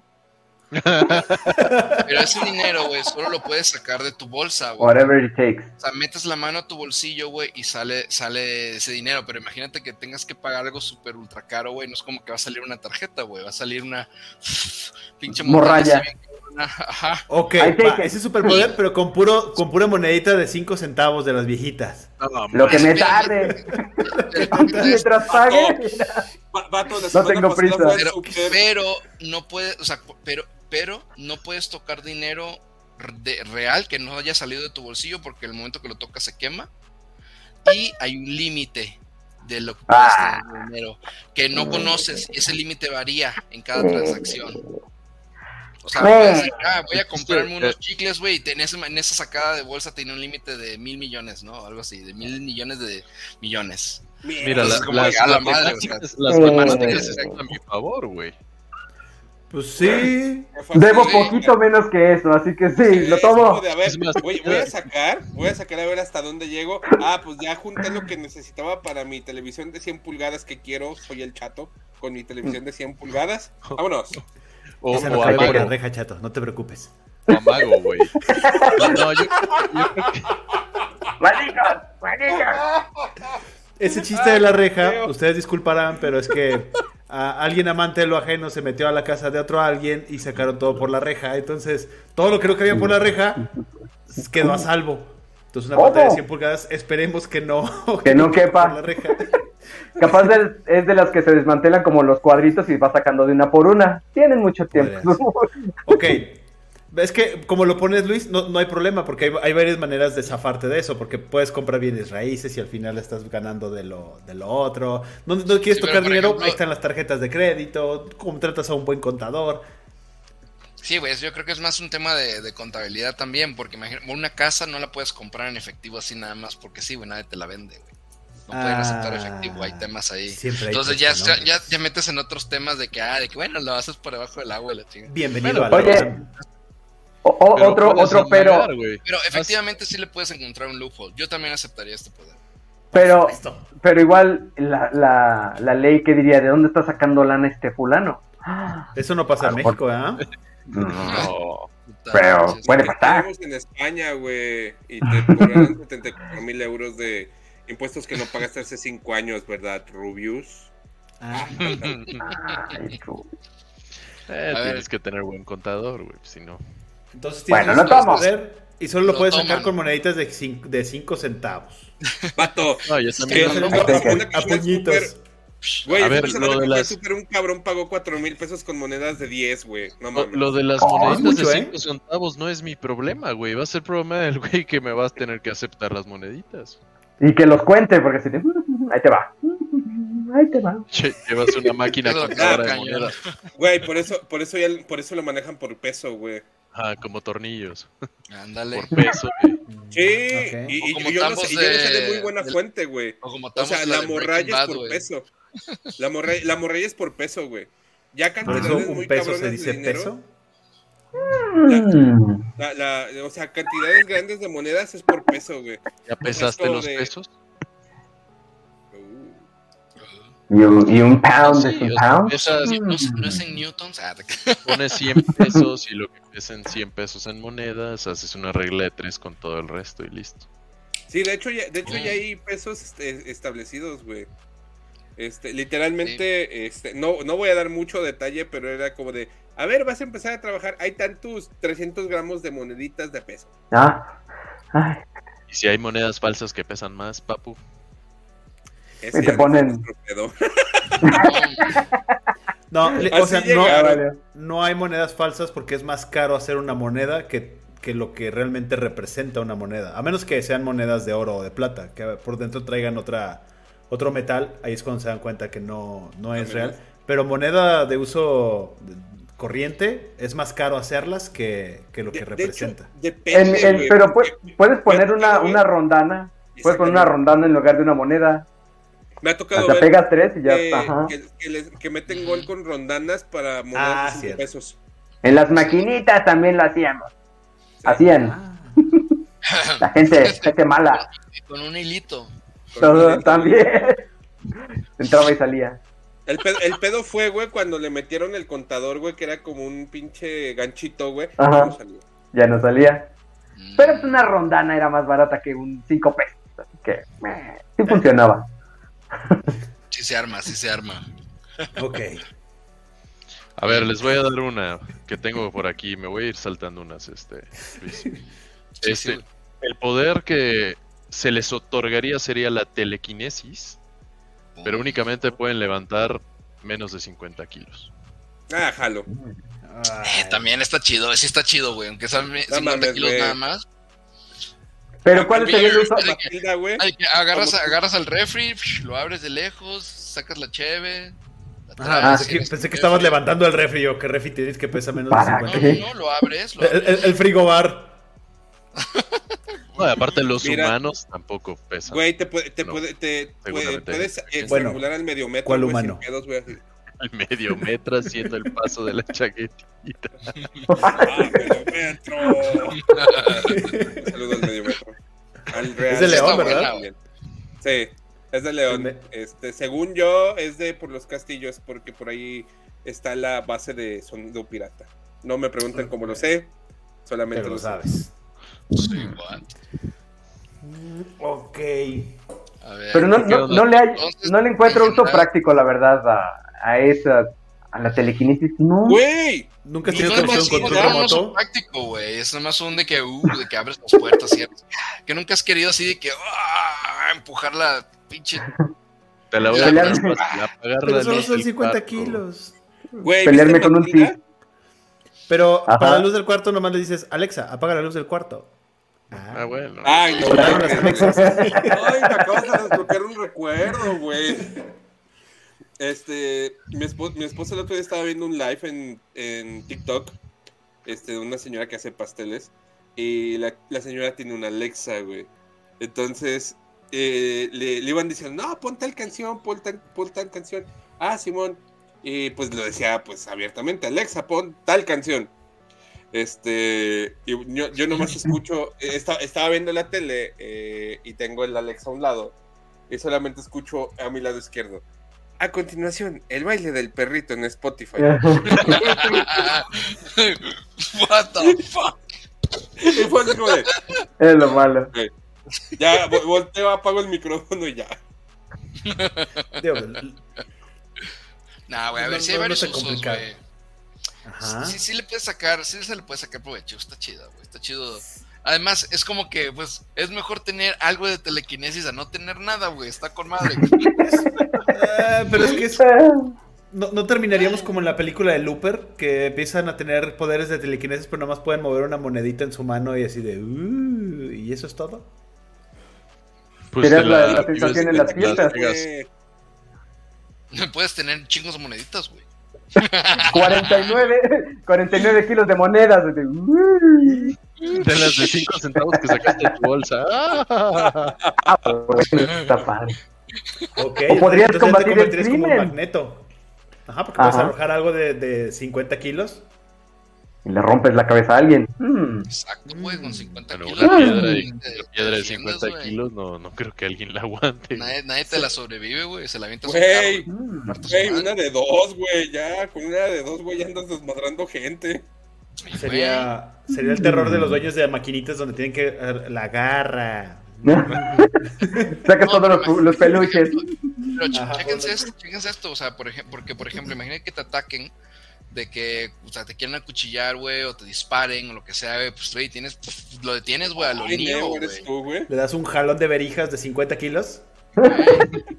Pero ese dinero, güey, solo lo puedes sacar de tu bolsa, güey. Whatever it takes. O sea, metes la mano a tu bolsillo, güey, y sale, sale ese dinero. Pero imagínate que tengas que pagar algo súper ultra caro, güey. No es como que va a salir una tarjeta, güey. Va a salir una pinche Morralla. Ajá. Ok, va, ese superpoder, pero con puro, con pura monedita de 5 centavos de las viejitas. Lo que me tarde. Mientras pague. Vato, la No tengo prisa. pero, pero no puedes, o sea, pero, pero no puedes tocar dinero de- real que no haya salido de tu bolsillo porque el momento que lo tocas se quema. Y hay un límite de lo que puedes Ah. tener de dinero que no conoces. Ese límite varía en cada transacción. O sea, puedes decir, ah, voy a comprarme unos chicles, güey, y en, en esa sacada de bolsa tiene un límite de mil millones, ¿no? Algo así, de mil millones de millones. Mira, Entonces, la- es como las, a la las madre, las matemáticas están a mi favor, güey. Pues sí. Debo poquito menos que eso, así que sí, lo tomo. de, a ver, Es más, voy, voy a sacar, voy a sacar a ver hasta dónde llego. Ah, pues ya junté lo que necesitaba para mi televisión de 100 pulgadas que quiero. Soy el chato con mi televisión de 100 pulgadas. Vámonos. O, Esa o no por la reja, chato, no te preocupes. o amago, güey. No, yo, yo. Ese chiste de la reja, feo. ustedes disculparán, pero es que a alguien amante de lo ajeno se metió a la casa de otro alguien y sacaron todo por la reja. Entonces, todo lo que no cabía por la reja quedó a salvo. Entonces, una ¿Cómo? pantalla de 100 pulgadas, esperemos que no, Que no quepa. por la reja. Capaz de- es de las que se desmantelan como los cuadritos y va sacando de una por una. Tienen mucho tiempo. Ok. Es que, como lo pones, Luis, no, no hay problema, porque hay, hay varias maneras de zafarte de eso, porque puedes comprar bienes raíces y al final estás ganando de lo, de lo otro. No, no quieres Sí, tocar dinero, ejemplo- ahí están las tarjetas de crédito, contratas a un buen contador. Sí, güey, yo creo que es más un tema de, de contabilidad también, porque imagina, una casa no la puedes comprar en efectivo así nada más, porque sí, güey, nadie te la vende, güey. No pueden Ah, aceptar efectivo, hay temas ahí. siempre hay Entonces ya, ya, ya metes en otros temas de que, ah, de que bueno, lo haces por debajo del agua, la chingada. Bienvenido Bueno, a la. O- o- pero otro, otro pero. Pero efectivamente sí le puedes encontrar un loophole. Yo también aceptaría este poder. pero, pero igual la, la, la ley que diría, ¿de dónde está sacando lana este fulano? Eso no pasa en lo México, ¿ah? No. Pero manches. puede pasar. En España, güey, y te cobraron 74 mil euros de Impuestos que no pagaste hace cinco años, ¿verdad, Rubius? Ah, Ay, chu. Eh, A tienes ver. que tener buen contador, güey, si no. Entonces Bueno, tienes un tomo. poder y solo lo, Lo puedes sacar con moneditas de 5 de cinco centavos. Vato, No, yo que también. No, a, no, a puñitos. güey, A ver, lo de que las- súper, un cabrón pagó cuatro mil pesos con monedas de 10, güey. No Lo, mames. lo de las Oh, mucho, de ¿eh? 5 centavos no es mi problema, güey. Va a ser problema del güey que me vas a tener que aceptar las moneditas. Y que los cuente, porque si te... Ahí te va. Ahí te va. Che, llevas una máquina que contadora da de monedas. Güey, por eso, por eso ya, por eso lo manejan por peso, güey. Ah, como tornillos. Ándale. Por peso, güey. Sí, y, como y yo, lo sé, y yo lo sé de muy buena fuente, güey. O como O sea, la Breaking morralla es por peso. La morralla, la morralla es por peso, güey. Ya cantidades muy peso cabronas se de dice dinero. peso. La, la, o sea, cantidades grandes de monedas es por peso, güey. ¿Ya pesaste los de- pesos? Y un, y un pound Sí, es un pound. pesas- no, es- no es en newtons. Ah, pones 100 pesos y lo que pesen 100 pesos en monedas, haces una regla de 3 con todo el resto y listo. Sí, de hecho ya, de hecho Mm. ya hay pesos este, establecidos, güey. Este, literalmente, este, no, no voy a dar mucho detalle, pero era como de, a ver, vas a empezar a trabajar, hay tantos 300 gramos de moneditas de peso. Ah. Ay, Y si hay monedas falsas que pesan más, papu, Ese Y te ponen-. No, le- o sea, no, no hay monedas falsas porque es más caro hacer una moneda que, que lo que realmente representa una moneda. A menos que sean monedas de oro o de plata, que por dentro traigan otra otro metal, ahí es cuando se dan cuenta que no, no es real. Pero moneda de uso corriente es más caro hacerlas que, que lo que De- de representa. hecho, depende, En- en- güey, pero pu- porque puedes poner una, una rondana. Puedes poner una rondana en lugar de una moneda. Me ha tocado Hasta ver pegas tres y ya. que, ajá. que- que les- que meten gol con rondanas para monedas Ah, pesos. En las maquinitas también lo hacíamos. Hacían. Ah. La gente, gente mala. Con un hilito. Todo, también. Entraba y salía. El pedo, el pedo fue, güey, cuando le metieron el contador, güey, que era como un pinche ganchito, güey. Ajá. ya no salió. Ya no salía. Mm. Pero pues, una rondana era más barata que un 5 pesos. Así que eh, sí funcionaba. Sí se arma, sí se arma. Ok. A ver, les voy a dar una que tengo por aquí. Me voy a ir saltando unas, este, Luis. Este, sí. el poder que se les otorgaría sería la telequinesis, pero únicamente pueden levantar menos de 50 kilos. Ah, jalo. Eh, también está chido, sí está chido, güey. Aunque sean me- 50 mames, kilos güey. nada más. Pero ¿cuál sería el uso? oye, Matilda, güey. Ay, que agarras, agarras al refri, lo abres de lejos, sacas la cheve. Ah, pensé, que, pensé que estabas levantando el refri o que refri tienes que pesa menos de ¿Para 50. No, qué? no, no, lo abres. Lo El, abres. el, el frigobar. No, aparte los Mira. humanos tampoco pesan. Güey, te, puede, te, No, puede, te puede- puedes Bueno, estrangular al medio metro. ¿cuál güey, humano? sin El medio metro haciendo el paso de la chaquetita. ¡Ah, medio metro! Un saludo al medio metro. Al real. Es de León, ¿verdad? buena, Sí, es de León. Este, según yo, es de por los castillos, porque por ahí está la base de sonido pirata. No me pregunten cómo lo sé, solamente Pero lo sabes. Sí? Ok. A ver. Pero no, ¿Qué no, no le, hay- no le encuentro en uso práctico, la verdad, a, a esa, a la telequinesis. No. ¡Güey! ¿Nunca has tenido un más control chingón, no es remoto? práctico, güey. Es nada más un de que, uh, de que abres las puertas y. Que nunca has querido así de que, ah, empujar la pinche. Te la voy a apagar Pero la solo luz son del 50 cuarto. kilos. Güey, Pelearme ¿viste con un tic. Pero Ajá. para la luz del cuarto nomás le dices, Alexa, apaga la luz del cuarto. Ah, bueno. Ay, no. Ay, me acabas de desbloquear un recuerdo, güey. Este, mi, espo- mi esposa el otro día estaba viendo un live en, en TikTok, este, de una señora que hace pasteles, y la, la señora tiene una Alexa, güey. Entonces, eh, le, le iban diciendo, no, pon tal canción, pon tal, tal canción. Ah, Simón. Y pues lo decía, pues, abiertamente, Alexa, pon tal canción. Este, y yo, yo nomás escucho, eh, esta- estaba viendo la tele eh, y tengo el Alexa a un lado y solamente escucho a mi lado izquierdo. A continuación, el baile del perrito en Spotify. What the fuck? y fue así como de, es lo malo. Ya, vo- volteo, apago el micrófono y ya. Digo, Nah, güey, a No, ver, si no, hay no varios está usos, güey. ajá. Sí, sí le puedes sacar, sí se le puede sacar provecho, está chido, güey, está chido. Además, es como que, pues, es mejor tener algo de telequinesis a no tener nada, güey, está con madre. Eh, pero es que es- no, no terminaríamos como en la película de Looper, que empiezan a tener poderes de telequinesis, pero nomás pueden mover una monedita en su mano y así de. "Uh", ¿Y eso es todo? Pues la- la- la sensación en las fiestas. puedes tener chingos de moneditas, güey. 49, 49 kilos de monedas. de- las de 5 centavos que sacaste de tu bolsa. ¡Ah! Pues, está padre. Ok, O podrías combatir el convertirías como un crimen. magneto. Ajá, porque puedes Ajá. arrojar algo de, de 50 kilos. Y le rompes la cabeza a alguien. Mm. Exacto, güey, con 50 Bueno, kilos. una piedra, te- una piedra de defiendes, 50 güey. kilos no, no creo que alguien la aguante. Nadie, nadie te la sobrevive, güey, se la avienta Güey, Mm. güey, una de dos, güey, ya, con una de dos, güey, ya andas desmadrando gente. Sería, sería el terror de los dueños de maquinitas donde tienen que. eh, La garra. Saca No, todos los, los peluches. Pero ch- Ajá, chéquense esto, chéquense esto, o sea, por ejemplo, porque por ejemplo, imagínate que te ataquen de que, o sea, te quieran acuchillar, güey, o te disparen, o lo que sea, güey, pues, güey, tienes, pf, lo detienes, güey, a lo Ay, Neo, Neo, güey. eres tú, güey. Le das un jalón de verijas de 50 kilos.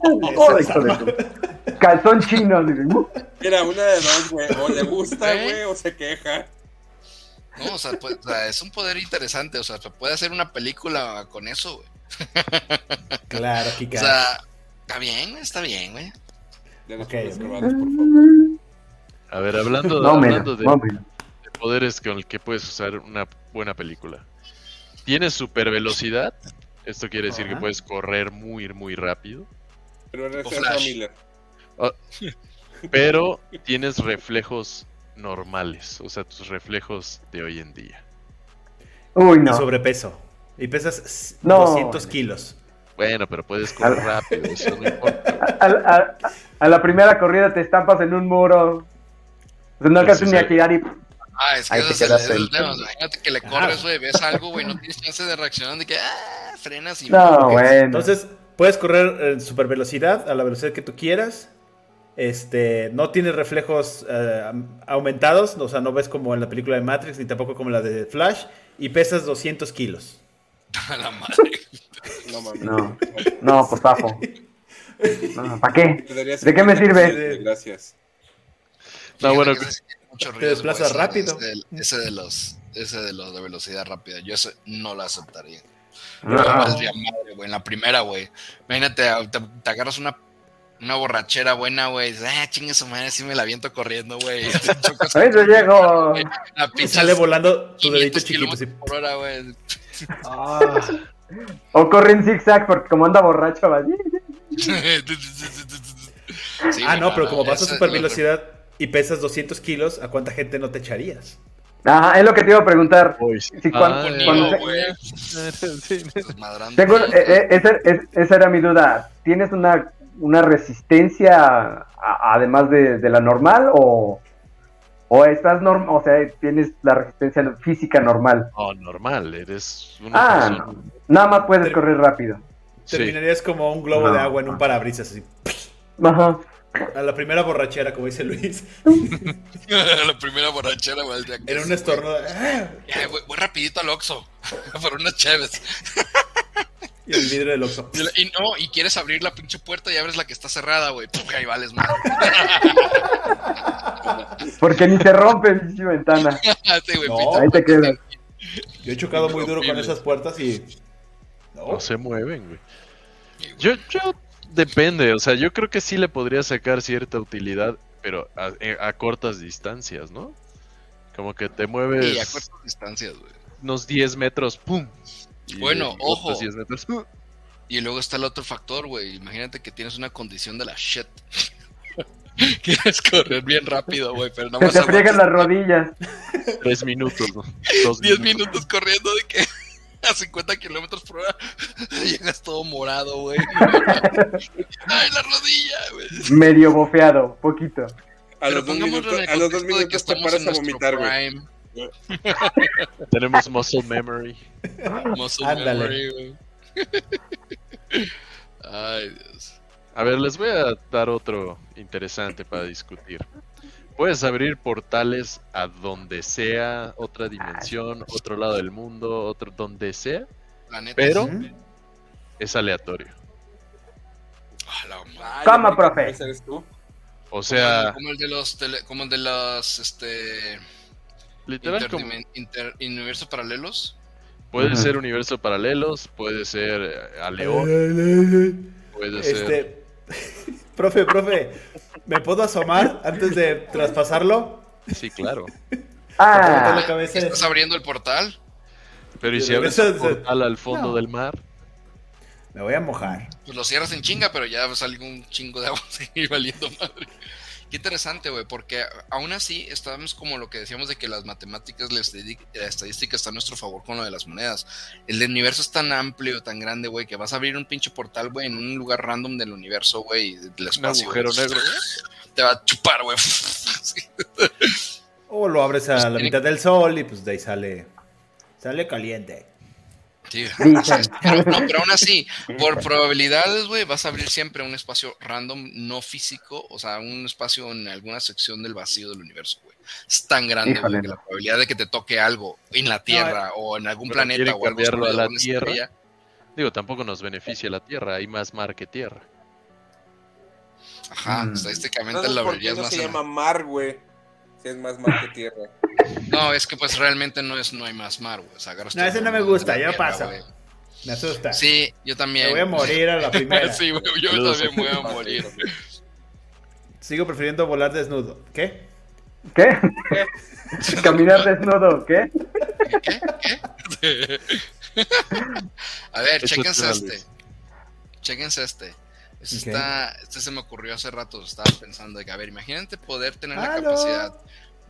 Oh, Calzón chino. uh. Mira, una de dos, güey, o le gusta, ¿Eh? güey, o se queja. No, o sea, pues, o sea, es un poder interesante, o sea, se puede hacer una película con eso, güey. Claro, O Kika. sea, está bien, güey, está bien, güey. Ok, por favor. A ver, hablando, No, mira, hablando de, no, mira. de poderes con el que puedes usar una buena película. Tienes super velocidad. Esto quiere decir que puedes correr muy, muy rápido. Pero eres. Pero tienes reflejos normales. O sea, tus reflejos de hoy en día. Uy, Y no. sobrepeso. Y pesas No. 200 kilos. Bueno, pero puedes correr rápido. Eso no importa. A, a- a la primera corrida te estampas en un muro. O sea, no alcanzas sí, ni a girar y. Ah, es que Ahí te es el, tema, imagínate que le corres, güey, ves algo, güey, no tienes chance de reaccionar, de que, ah, frenas y... No, bueno. Entonces, puedes correr en super velocidad, a la velocidad que tú quieras. Este, no tienes reflejos eh, aumentados, o sea, no ves como en la película de Matrix, ni tampoco como la de Flash, y pesas 200 kilos. A la madre. No mames. No. No, pues zafo. No, ¿Para qué? ¿De qué me sirve? Gracias. No, bueno, que te riesgo, desplazas ese- rápido. Ese, de los, ese de los de velocidad rápida, yo ese no lo aceptaría. Ah. Madre, güey, en la primera, güey. Imagínate, te, te agarras una, una borrachera buena, güey. Ah, chingue su madre, sí me la viento corriendo, güey. te llego. Y sale volando tu dedito 500 chiquito. por hora, güey. O corre en zigzag porque como anda borracho, va. Sí, ah, no, pero como vas a super lo- velocidad y pesas 200 kilos, ¿a cuánta gente no te echarías? Ajá, es lo que te iba a preguntar. Uy, Si cuando- cuando Neo, se- güey, sí. desmadrando. Tengo, eh, esa, es- esa era mi duda. ¿Tienes una, una resistencia a- además de, de la normal o, o estás norm o sea, tienes la resistencia física normal? No, normal, eres una Ah, persona. no. Nada más puedes correr rápido. Sí. Terminarías como un globo No. de agua en un parabrisas, así. Ajá. A la primera borrachera, como dice Luis. la primera borrachera, día. En un estornudo. voy, voy rapidito al Oxxo. por unas cheves. Y el vidrio del oxo. Y, no, y quieres abrir la pinche puerta y abres la que está cerrada, güey. Puf, Ahí vales madre. Porque ni se rompe pinche ventana. Sí, güey, No. Ahí te quedas. Yo he chocado muy duro con esas puertas y. No. No se mueven, güey. Yo, yo, depende, o sea, yo creo que sí le podría sacar cierta utilidad, pero a, eh, a cortas distancias, ¿no? Como que te mueves Y a cortas distancias, güey. unos 10 metros, ¡pum! Y Bueno, ojo. 10 metros, ¡pum! Y luego está el otro factor, güey. Imagínate que tienes una condición de la shit. Quieres correr bien rápido, güey, pero nada Se más te friegan las rodillas. Tres minutos, ¿no? Dos 10 minutos corriendo de que a 50 kilómetros por hora llegas todo morado, güey. Ay, la rodilla, güey. Medio bofeado, poquito. A Pero los dos minutos, a los dos contexto de que minutos te paras a vomitar, güey. Tenemos muscle memory. Muscle Ándale. memory, güey. Ay, Dios. A ver, les voy a dar otro interesante para discutir. Puedes abrir portales a donde sea, otra dimensión, otro lado del mundo, otro donde sea, La neta. pero es aleatorio. Ah. Ah, creo que profe. ese eres tú. O sea, como el de los tele- como el de los este literal como interdimen- inter- universos paralelos. puede ser universo paralelos, puede ser eh, a León, puede ser Este, profe, profe, ¿me puedo asomar antes de traspasarlo? sí, claro. Ah, la cabeza. ¿Estás abriendo el portal? Pero y si abres de- portal al fondo No. del mar, Me voy a mojar. Pues lo cierras en chinga, pero ya sale un chingo de agua y valiendo madre. Qué interesante, güey, porque aún así estamos como lo que decíamos de que las matemáticas, la, estadística está a nuestro favor con lo de las monedas. El universo es tan amplio, tan grande, güey, que vas a abrir un pinche portal, güey, en un lugar random del universo, güey, del un espacio. agujero güey. negro. Te va a chupar, güey. Sí. O lo abres a Pues la tiene- mitad del sol y pues de ahí sale. Sale caliente. Sí. Pero, no, pero aún así, por probabilidades, güey, vas a abrir siempre un espacio random, no físico, o sea, un espacio en alguna sección del vacío del universo, güey. Es tan grande, que la probabilidad de que te toque algo en la Tierra o en algún planeta o algo cambiarlo a sobre la Tierra. estrella. Digo, tampoco nos beneficia la Tierra, hay más mar que tierra. Ajá, Mm. estadísticamente Entonces, la ¿por verías qué no más. se llama mar, güey? Si es más mar que tierra. No, es que pues realmente no es no hay más mar, güey. O sea, No, ese no me gusta, Tierra, pasa. güey. Me asusta. Sí, yo también. Me voy a morir a la primera. sí, güey, yo también voy a morir. Sigo prefiriendo volar desnudo. ¿Qué? ¿Qué? Caminar desnudo, ¿qué? ¿Qué? ¿Qué? A ver, te este. vale. Chéquense este. Este, está, este se me ocurrió hace rato. Estaba pensando de que, a ver, imagínate poder tener la capacidad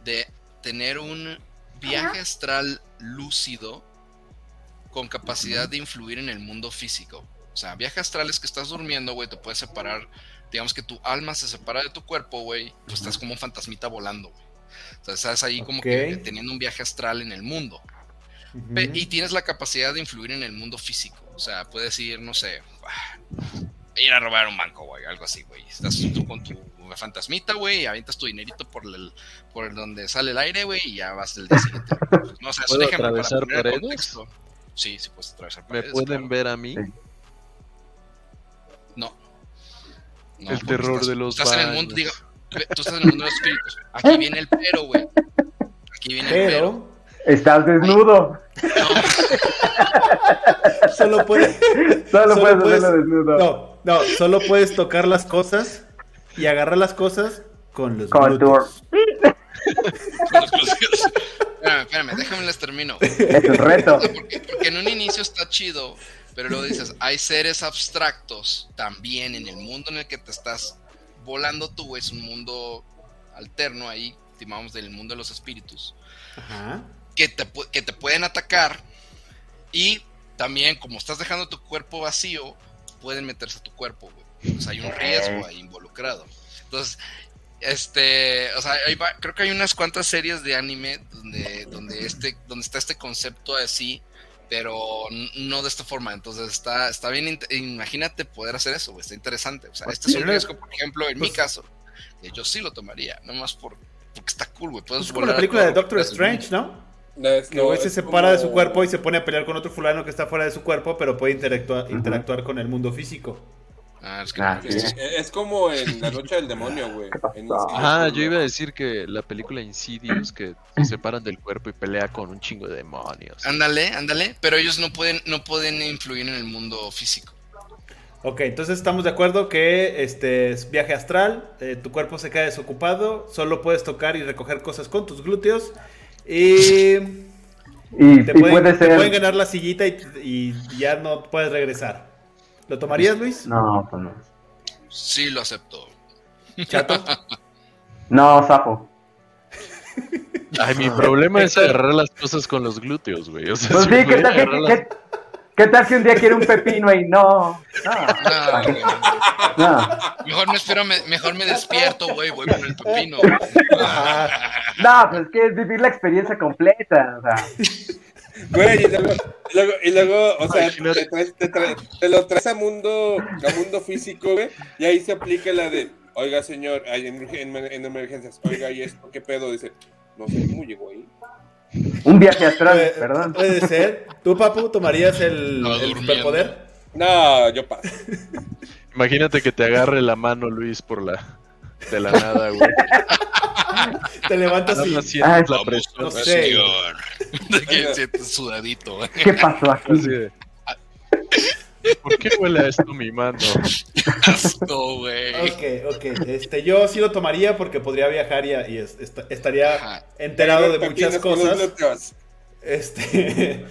de tener un viaje astral lúcido con capacidad de influir en el mundo físico. O sea, viaje astral es que estás durmiendo, güey, te puedes separar. Digamos que tu alma se separa de tu cuerpo, güey. Tú estás como un fantasmita volando, güey. O sea, estás ahí como que teniendo un viaje astral en el mundo. Y tienes la capacidad de influir en el mundo físico. O sea, puedes ir, no sé, ah, ir a robar un banco, güey, algo así, güey. Estás tú con tu fantasmita, güey, y avientas tu dinerito por el, por el donde sale el aire, güey, y ya vas del día siguiente. No, o sea, es un ¿Puedo para atravesar poner en paredes? contexto. Sí, sí puedes atravesar ¿Me paredes. pueden claro. ver a mí? Sí. No. No, El terror estás- de los Estás en el mundo, digo, tú estás en el mundo de los espíritus. Aquí viene el pero, güey. Aquí viene el pero. Pero Estás desnudo. solo puedes. Solo, Solo puedes puedes- hacerlo desnudo. No, no, solo puedes tocar las cosas y agarrar las cosas con los Con los glúteos. Espérame, espérame, déjame les termino. Es un reto. Porque, porque en un inicio está chido, pero luego dices, hay seres abstractos también en el mundo en el que te estás volando tú, es un mundo alterno ahí, estimamos del mundo de los espíritus, Ajá. que te, que te pueden atacar y también como estás dejando tu cuerpo vacío, pueden meterse a tu cuerpo, güey. Sea, hay un riesgo ahí involucrado. Entonces, este, o sea, va- creo que hay unas cuantas series de anime donde, donde este, donde está este concepto así, pero no de esta forma. Entonces está, está bien, imagínate poder hacer eso, está interesante. O sea, este es un Pero- riesgo, por ejemplo, en mi pues- caso, que yo sí lo tomaría, nomás por, porque está cool, güey. Puedes Es como la película de Doctor. Strange, ¿no? No, es- Que no, güey se separa de su como- cuerpo y se pone a pelear con otro fulano que está fuera de su cuerpo, pero puede interactuar, interactuar con el mundo físico. Ah, es que Ah, no, sí. Es, es como en La Noche del Demonio, güey. Ajá, yo iba a decir que la película Insidious que se separan del cuerpo y pelea con un chingo de demonios. Ándale, ándale, pero ellos no pueden, no pueden influir en el mundo físico. Ok, entonces estamos de acuerdo que este es viaje astral, eh, tu cuerpo se queda desocupado, solo puedes tocar y recoger cosas con tus glúteos y Y, te, y pueden, puede te pueden ganar la sillita y, y ya no puedes regresar. ¿Lo tomarías, Luis? No, pues no. Sí, lo acepto. Chato. No, Zafo. Ay, mi problema es agarrar las cosas con los glúteos, güey. O sea, Pues si sí, ¿qué tal, qué, las- qué- qué tal que un día quiere un pepino y no? No, No. Mejor me espero, me- mejor me despierto, güey, voy con el pepino. No, pues es que es vivir la experiencia completa. O sea, Güey, y luego Y luego, y luego, o sea, te, traes- te traes- te lo traes a mundo, a mundo físico, güey, y ahí se aplica la de, oiga, señor, hay en, en- en emergencias, oiga, ¿y esto qué pedo? Dice, no sé cómo llegó ahí. Un viaje astral, Puede, perdón. puede ser. ¿Tú, Papu, tomarías el, No, el superpoder? No, yo paso. Imagínate que te agarre la mano Luis por la de la nada, güey. Te levantas y... más sientes Ay, la presión. no sé. que sientes sudadito, güey. ¿Qué pasó aquí? así de, ¿Por qué huele a esto mi mano? Asco, güey. Ok, ok. Este, yo sí lo tomaría porque podría viajar y, y es- est- estaría enterado de muchas cosas. Este.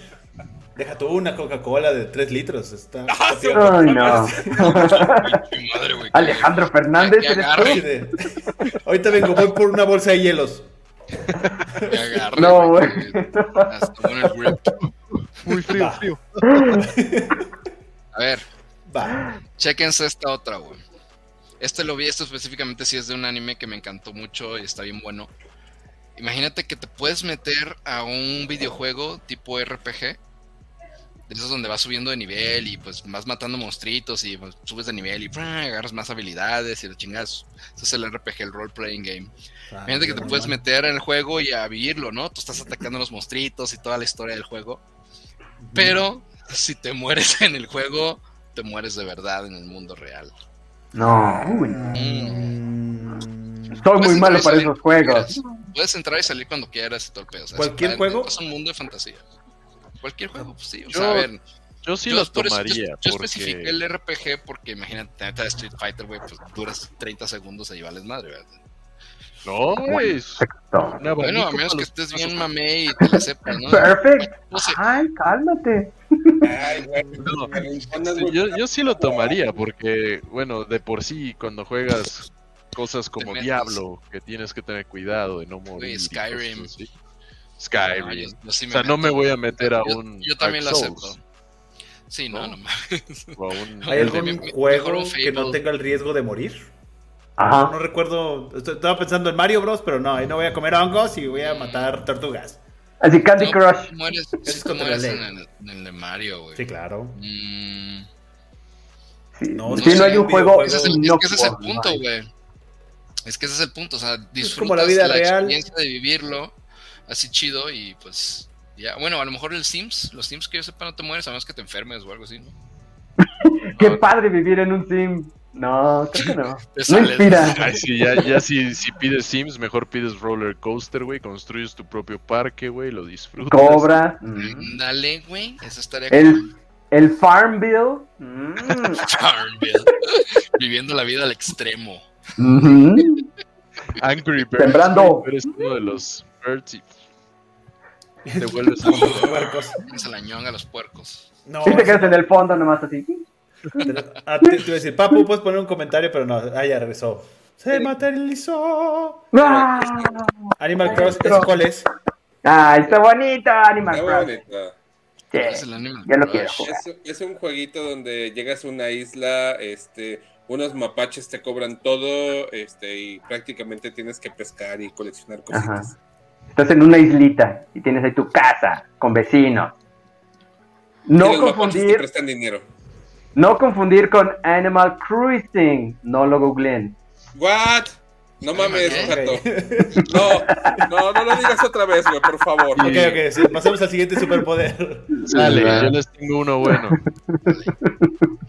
Deja tú una Coca-Cola de 3 litros. Está, Ah, Ay, no. Pinche madre, güey. Alejandro Fernández, Que ¿eres de- Ahorita vengo, voy por una bolsa de hielos. Agarre, No, güey. Hasta con el grip. Muy frío, Va. frío. A ver, Va. Chéquense esta otra, güey. Este lo vi, esto específicamente sí es de un anime que me encantó mucho y está bien bueno. Imagínate que te puedes meter a un videojuego tipo RPG. De esos donde vas subiendo de nivel y pues vas matando monstruitos y pues, subes de nivel y agarras más habilidades y la chingas. Ese es el RPG, el role playing game. Imagínate que te puedes meter en el juego y a vivirlo, ¿no? Tú estás atacando a los monstruitos y toda la historia del juego. Pero si te mueres en el juego, te mueres de verdad en el mundo real. No. Mm. Soy muy malo para esos juegos. Puedes entrar y salir cuando quieras y todo el pedo. o sea, ¿Cualquier es- juego? Es un mundo de fantasía. Cualquier juego, pues sí. O Yo sea, a ver. Yo sí yo los eso- tomaría. yo, yo porque... especifiqué el RPG porque imagínate, la neta de Street Fighter, güey, pues duras 30 segundos y vales madre, ¿verdad? No, güey. Bueno, a menos que estés bien mamé y te la sepas, ¿no? Perfect. No sé. Ay, cálmate. Ay, güey. No, Sí, yo, yo sí lo tomaría porque, bueno, de por sí cuando juegas cosas como. Diablo, que tienes que tener cuidado de no morir. Y cosas Skyrim. así. No, Skyrim. yo- yo sí o sea, no me voy a meter a Yo- un Yo también lo Souls, acepto. Sí, no, ¿no? no mames. o a un ¿Hay algún juego que no tenga el riesgo de morir? Ajá. No recuerdo. Estaba pensando en Mario Bros, pero no, ahí no voy a comer hongos y voy a matar tortugas. Así Candy No, Crush. mueres, Es sí, en el, en el de Mario, güey. Sí, claro. Mm, Sí. No, si no hay un juego, ese es el, no es que ese es el punto, güey. Es que ese es el punto, o sea, disfrutas como la vida la real. experiencia de vivirlo así chido y pues ya, bueno, a lo mejor el Sims, los Sims que yo sepa no te mueres a menos que te enfermes o algo así, ¿no? Qué No, padre vivir en un sim. No, creo que no. No inspira. Ay, sí, ya, ya si, si pides Sims, mejor pides Roller Coaster, güey. Construyes tu propio parque, güey, lo disfrutas. Cobra. mm. Dale, güey, eso estaría El, cool. el Farmville. mm. Farmville. Viviendo la vida al extremo. Ujú. Angry Birds. Sembrando. Eres uno de los birds y te vuelves de Puercos. Se la ñonga a los puercos. No, Sí te quedas en el fondo nomás así. Ah, te, te iba a decir, Papu, puedes poner un comentario, pero no. Ah, ya regresó. Se materializó. ¡Ah! Animal Cross, ¿ese cuál es? ¡Ay, está bonito Animal Está bonito. Sí. Es el Animal ya lo Crush. quiero jugar. Es, es un jueguito donde llegas a una isla, este, unos mapaches te cobran todo, este, y prácticamente tienes que pescar y coleccionar cositas. Estás en una islita y tienes ahí tu casa con vecinos. No confundir, prestan dinero. no confundir con Animal Cruising. No lo googleen. What? No mames, ¿Qué? Jato. No, no, no lo digas otra vez, güey, por favor. Ok, ok, sí, pasemos al siguiente superpoder. Sale, Sí, yo les tengo uno bueno.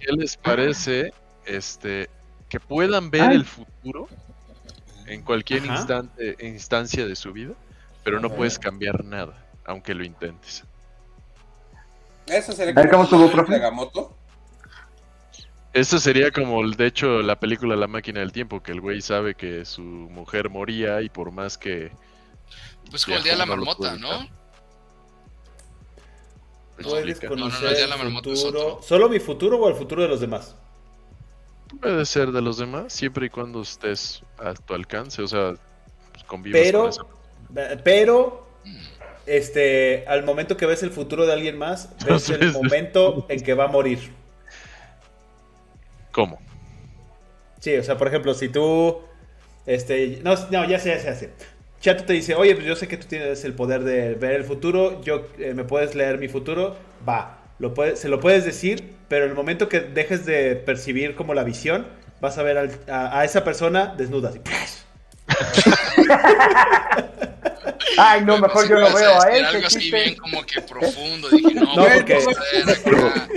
¿Qué les parece este que puedan ver Ay. el futuro en cualquier instante, instancia de su vida, pero no puedes cambiar nada, aunque lo intentes? Eso sería ver, ¿cómo estuvo, profe? Nagamoto. Eso sería como, el- de hecho, la película La máquina del tiempo, que el güey sabe que su mujer moría y por más que... Pues como el día de la no marmota, ¿no? Puedes Explica. No, no, no, conocer ya la el marmota futuro. ¿Solo mi futuro o el futuro de los demás? Puede ser de los demás, siempre y cuando estés a tu alcance, o sea, pues, convivas Pero, con esa pero, este, al momento que ves el futuro de alguien más, ves el momento en que va a morir. ¿Cómo? Sí, o sea, por ejemplo, si tú, este, no, no, ya sé, ya sé, ya sé. Chato te dice, oye, pues yo sé que tú tienes el poder de ver el futuro, yo eh, me puedes leer mi futuro, va, lo puede- se lo puedes decir, pero en el momento que dejes de percibir como la visión, vas a ver al- a, a esa persona desnuda. así. Ay, no, mejor yo lo veo a él. Algo así bien como que profundo. Dije, no, No, güey, porque-.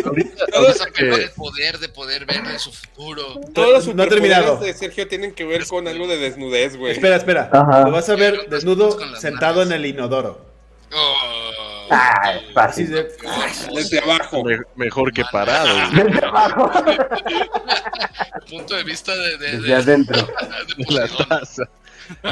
Ahorita, el poder de poder verle su futuro. Todos los No terminado. de Sergio tienen que ver con algo de desnudez, güey. Espera, espera. Ajá. Lo vas a ver desnudo sentado en el inodoro. Oh, Ay, Así fácil. de... Desde abajo. me- mejor que parado. Desde abajo, punto de vista de, de, adentro. de La taza.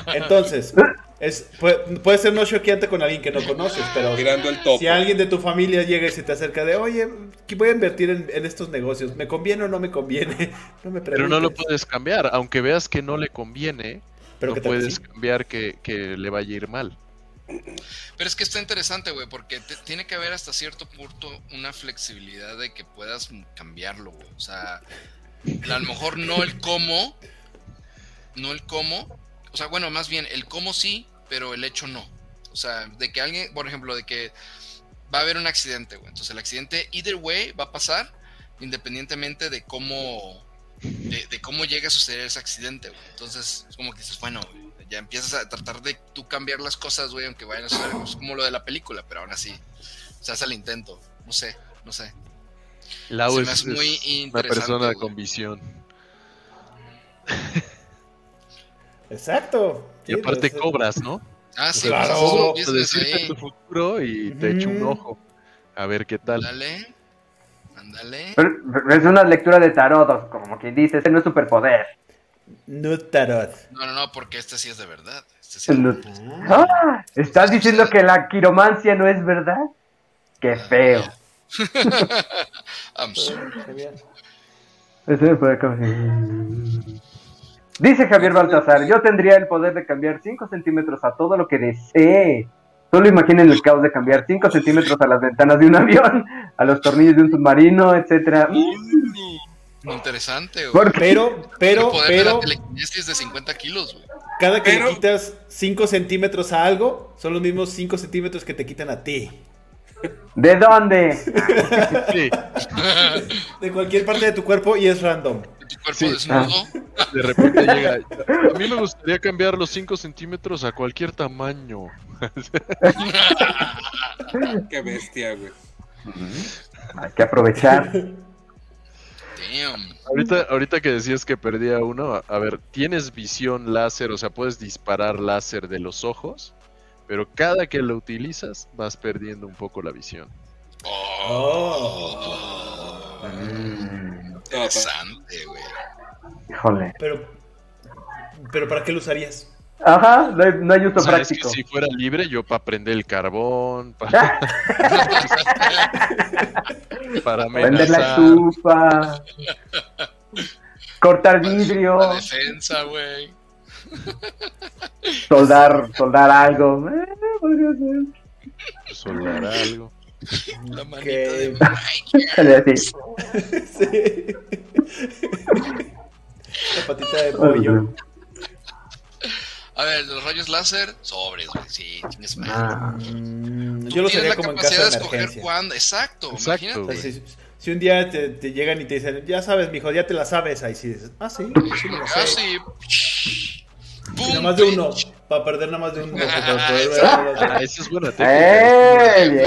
Entonces, es, puede, puede ser no choqueante con alguien que no conoces, pero Mirando el topo. si alguien de tu familia llega y se te acerca de, oye, voy a invertir en, en estos negocios, ¿me conviene o no me conviene? No me Pero no lo puedes cambiar. Aunque veas que no le conviene, Pero no que puedes sí. cambiar que, que le vaya a ir mal. Pero es que está interesante, güey, porque te- tiene que haber hasta cierto punto una flexibilidad de que puedas cambiarlo, güey. O sea, a lo mejor no el cómo, no el cómo, o sea, bueno, más bien el cómo sí, pero el hecho no. O sea, de que alguien, por ejemplo, de que va a haber un accidente, güey. Entonces el accidente, either way, va a pasar independientemente de cómo, de, de cómo llegue a suceder ese accidente, güey. Entonces, es como que dices, bueno, güey, ya empiezas a tratar de tú cambiar las cosas, güey, aunque vayan a suceder, es como lo de la película, pero aún así, se hace el intento. No sé, no sé. Lau es, muy es una persona güey. con visión. Exacto. Y Sí, aparte pues, cobras, ¿no? Ah, sí, Claro. pues, es un Puedo business decirte tu futuro y te echo un ojo. A ver qué tal. Ándale, ándale. Es una lectura de tarot, como quien dice, ese no es superpoder. No tarot. No, no, no, porque este sí es de verdad. Este sí es- No- Ah, ¿Estás diciendo que la quiromancia no es verdad? Qué feo. I'm sorry. Ese fue como- Dice Javier Baltasar, yo tendría el poder de cambiar 5 centímetros a todo lo que desee. Solo imaginen el caos de cambiar 5 centímetros a las ventanas de un avión, a los tornillos de un submarino, etcétera. Uh, Interesante, güey. Pero, El pero, poder de pero, la telequinesis de 50 kilos, güey. cada que Pero- le quitas 5 centímetros a algo, son los mismos 5 centímetros que te quitan a ti. ¿De dónde? Sí, De cualquier parte de tu cuerpo y es random. Tu cuerpo Sí. desnudo. de repente llega. A mí me gustaría cambiar los 5 centímetros a cualquier tamaño. Qué bestia, güey. Hay que aprovechar. Damn. Ahorita, ahorita que decías que perdía uno, a, a ver, tienes visión láser, o sea, puedes disparar láser de los ojos, pero cada que lo utilizas vas perdiendo un poco la visión. Oh, Mm, interesante, güey. Híjole. Pero, pero ¿para qué lo usarías? Ajá, no hay, no hay uso O sea, es que práctico. si fuera libre, yo para prender el carbón, para, para Vender la estufa. Cortar La vidrio. defensa, güey. Soldar, soldar algo. Eh, podría ser. soldar algo. La manita Ok. de Así. Sí. La patita de pollo. A ver, los rayos láser, sobres, güey. Sí, tienes madre. Ah, yo lo la como en capacidad caso de de escoger cuándo. Exacto, Exacto, imagínate. Si, si un día te, te llegan y te dicen, ya sabes, mijo, ya te la sabes, ahí sí dices, ah, sí, sí me la sé. Casi. Y ¡Pum! nada más de uno! Para perder nada más de uno. para Ah. Ah, esa es buena. ¡Eh!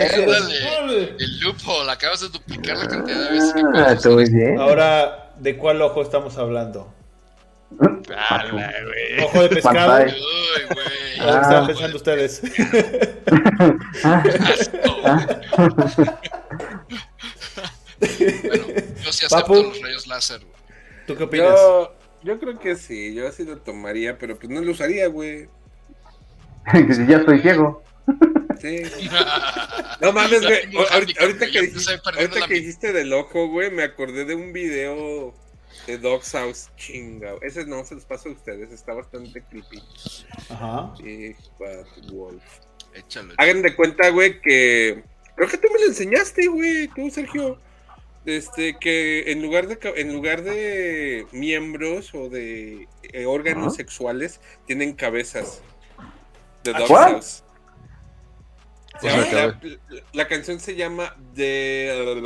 El loophole, acabas de duplicar la cantidad de veces que Ah. Ahora, ¿de cuál ojo estamos hablando? Güey. ¿Ojo de pescado? Uy, güey. ¿O lo que Ah. pensando ustedes? Ah, ah. Bueno, yo sí acepto Papu. los rayos láser, güey. ¿Tú qué opinas? Yo, yo creo que sí, yo así lo tomaría, pero pues no lo usaría, güey. Ya estoy ciego. Sí. No mames, güey. Ahorita, que, ahorita que dijiste del ojo, güey, me acordé de un video de Dog's House chinga. Ese no se los paso a ustedes, está bastante creepy. Ajá. Big Bad Wolf. Échalo. Hagan de cuenta, güey, que. Creo que tú me lo enseñaste, güey, tú, Sergio. Este, que en lugar de en lugar de miembros o de eh, órganos Ajá. sexuales, tienen cabezas. Se Pues la, la canción se llama The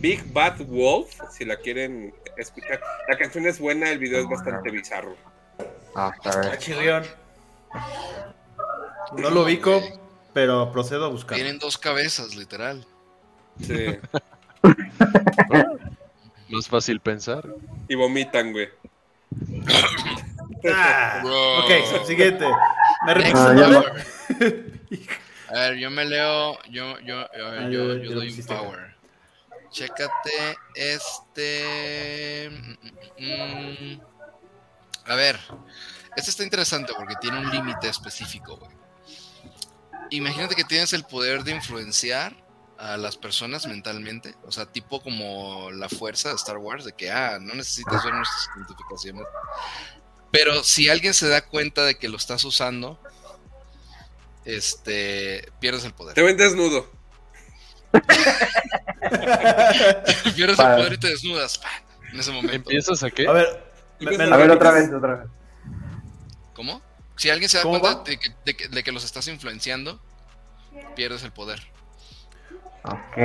Big Bad Wolf, si la quieren escuchar. La canción es buena, el video es bastante bizarro. Ah, a ver. chirrión. No lo ubico, pero procedo a buscar. Tienen dos cabezas, literal. Sí. Más fácil pensar. Y vomitan, güey. Ah, Bro. ok, siguiente. Me repites Ah. A ver, yo me leo, yo, yo, Ah, yo, yo- doy un acá. power. Chécate este. mm, mm, A ver, este está interesante porque tiene un límite específico, güey. Imagínate que tienes el poder de influenciar a las personas mentalmente, o sea, tipo como la fuerza de Star Wars, de que, ah, no necesitas ver nuestras identificaciones. Pero si alguien se da cuenta de que lo estás usando, este, pierdes el poder. Te ven desnudo. pierdes el poder y te desnudas en ese momento. ¿Empiezas a qué? A ver, me- me A ver, otra vez, otra vez. ¿Cómo? Si alguien se da ¿Cómo cuenta de que, de que- de que los estás influenciando, pierdes el poder. Ok.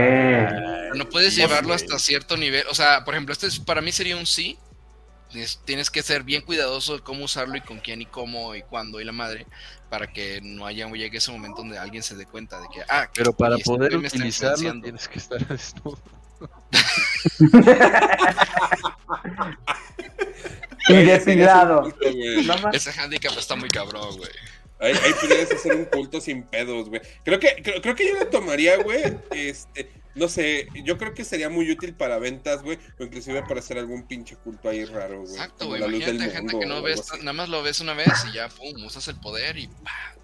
No puedes llevarlo hasta cierto nivel. O sea, por ejemplo, este es- para mí sería un sí. Tienes, tienes que ser bien cuidadoso de cómo usarlo y con quién y cómo y cuándo y la madre para que no haya llegue ese momento donde alguien se dé cuenta de que ah Pero para este poder utilizarlo tienes que estar desnudo. Y depilado. Ese handicap está muy cabrón, güey. Ahí, ahí podrías hacer un culto sin pedos, güey. Creo que, creo, creo que yo lo tomaría, güey. Este, no sé, yo creo que sería muy útil para ventas, güey. O inclusive para hacer algún pinche culto ahí raro, güey. Exacto, güey. la luz del Imagínate gente mundo que no ves, nada más lo ves una vez y ya, pum, usas el poder y pa.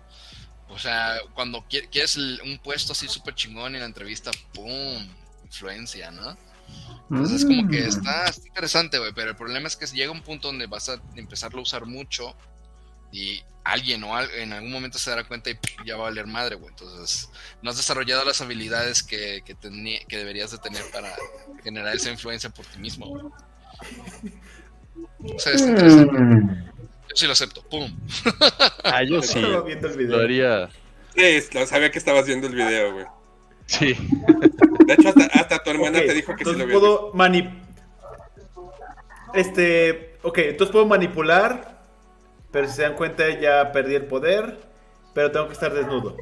O sea, cuando qui- quieres un puesto así súper chingón en la entrevista, pum, influencia, ¿no? Entonces es como que Mm. está, está interesante, güey, pero el problema es que llega un punto donde vas a empezarlo a usar mucho y alguien o al- en algún momento se dará cuenta y ya va a valer madre, güey. Entonces no has desarrollado las habilidades que, que, tení- que deberías de tener para generar esa influencia por ti mismo, güey. O sea, está interesante. Mm. Yo sí lo acepto, pum. Ah, yo sí. Estaba viendo el Lo video. haría. Sí, lo sabía que estabas viendo el video, güey. Sí. De hecho, hasta, hasta tu hermana te dijo que sí lo había puedo mani... Este, ok, entonces puedo manipular, pero si se dan cuenta ya perdí el poder, pero tengo que estar desnudo.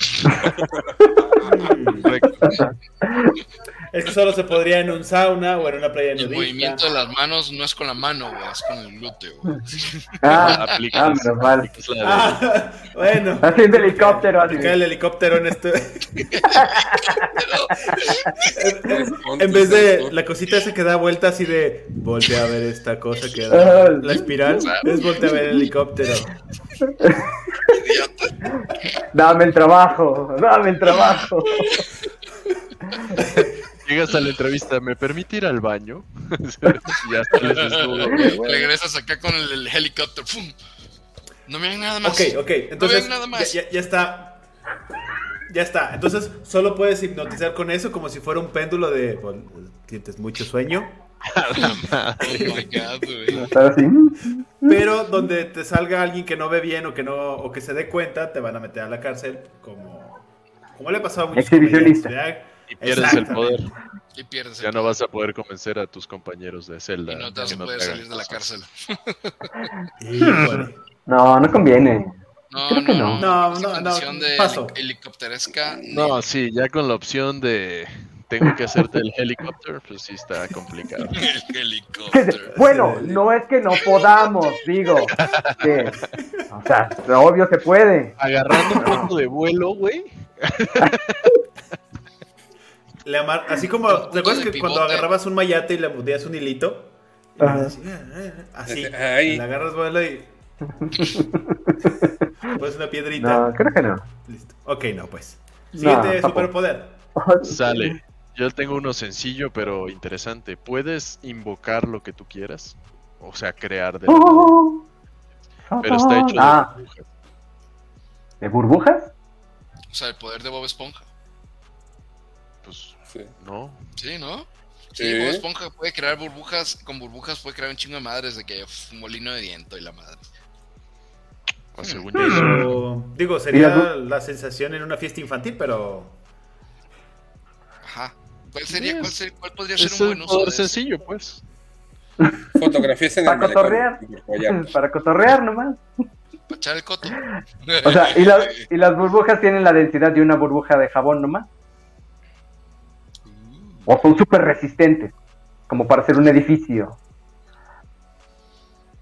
Es que solo se podría en un sauna o en una playa El nudista. movimiento de las manos no es con la mano, güey, es con el glúteo, güey. Ah, Aplicas, ah, menos mal. aplicas la de- Ah, bueno. Haciendo helicóptero así. El helicóptero en este. visto. En vez de la cosita esa que da vuelta así de voltea a ver esta cosa que Ah, da la espiral, es voltea a ver el helicóptero. Dame el trabajo, dame el trabajo. Llegas a la entrevista, ¿me permite ir al baño? Ya. Regresas acá con el, el helicóptero. No me hagan nada más. Ok, ok, entonces ven nada más. Ya, ya- ya está. Ya está. Entonces solo puedes hipnotizar con eso como si fuera un péndulo de. bueno, sientes mucho sueño. Oh my god, güey. Estar así. Pero donde te salga alguien que no ve bien o que no o que se dé cuenta, te van a meter a la cárcel como como le ha pasado a muchos. Y pierdes el poder. Y pierdes el Ya no vas a poder convencer a tus compañeros de Zelda. Y no te vas que a no poder salir de la cárcel. No, no conviene. No, Creo que no, no. no. No, no, no, de paso. heli- helicópteresca. No, sí, ya con la opción de tengo que hacerte el helicóptero, pues sí está complicado. El Que- helicóptero. Bueno, no es que no podamos, digo. Que, o sea, obvio se puede. Agarrando un poco de vuelo, güey. Le amar- así como, ¿te acuerdas que cuando agarrabas un mayate y le mudías un hilito? Y Ajá. así, así, Ay. le agarras vuelo y pues una piedrita. No, creo que no. Listo. Ok, no, pues. Siguiente superpoder. Sale. Yo tengo uno sencillo pero interesante. ¿Puedes invocar lo que tú quieras? O sea, crear de la. Oh. Pero está hecho de Ah, burbujas. ¿de burbujas? O sea, el poder de Bob Esponja. Pues Sí. no. Sí, ¿no? Sí, Sí. Bob Esponja puede crear burbujas. Con burbujas puede crear un chingo de madres de que uf, un molino de viento y la madre. O según yo, eso- Pero Pero, digo, sería la sensación en una fiesta infantil, pero... Ajá. ¿Cuál sería, cuál, sería- cuál podría Es ser un un buen uso poder de eso? sencillo, pues. Fotografías en el Para cotorrear. por allá. Para cotorrear nomás. Para echar el coto. O sea, y, la- y las burbujas tienen la densidad de una burbuja de jabón nomás. O son súper resistentes. Como para hacer un edificio.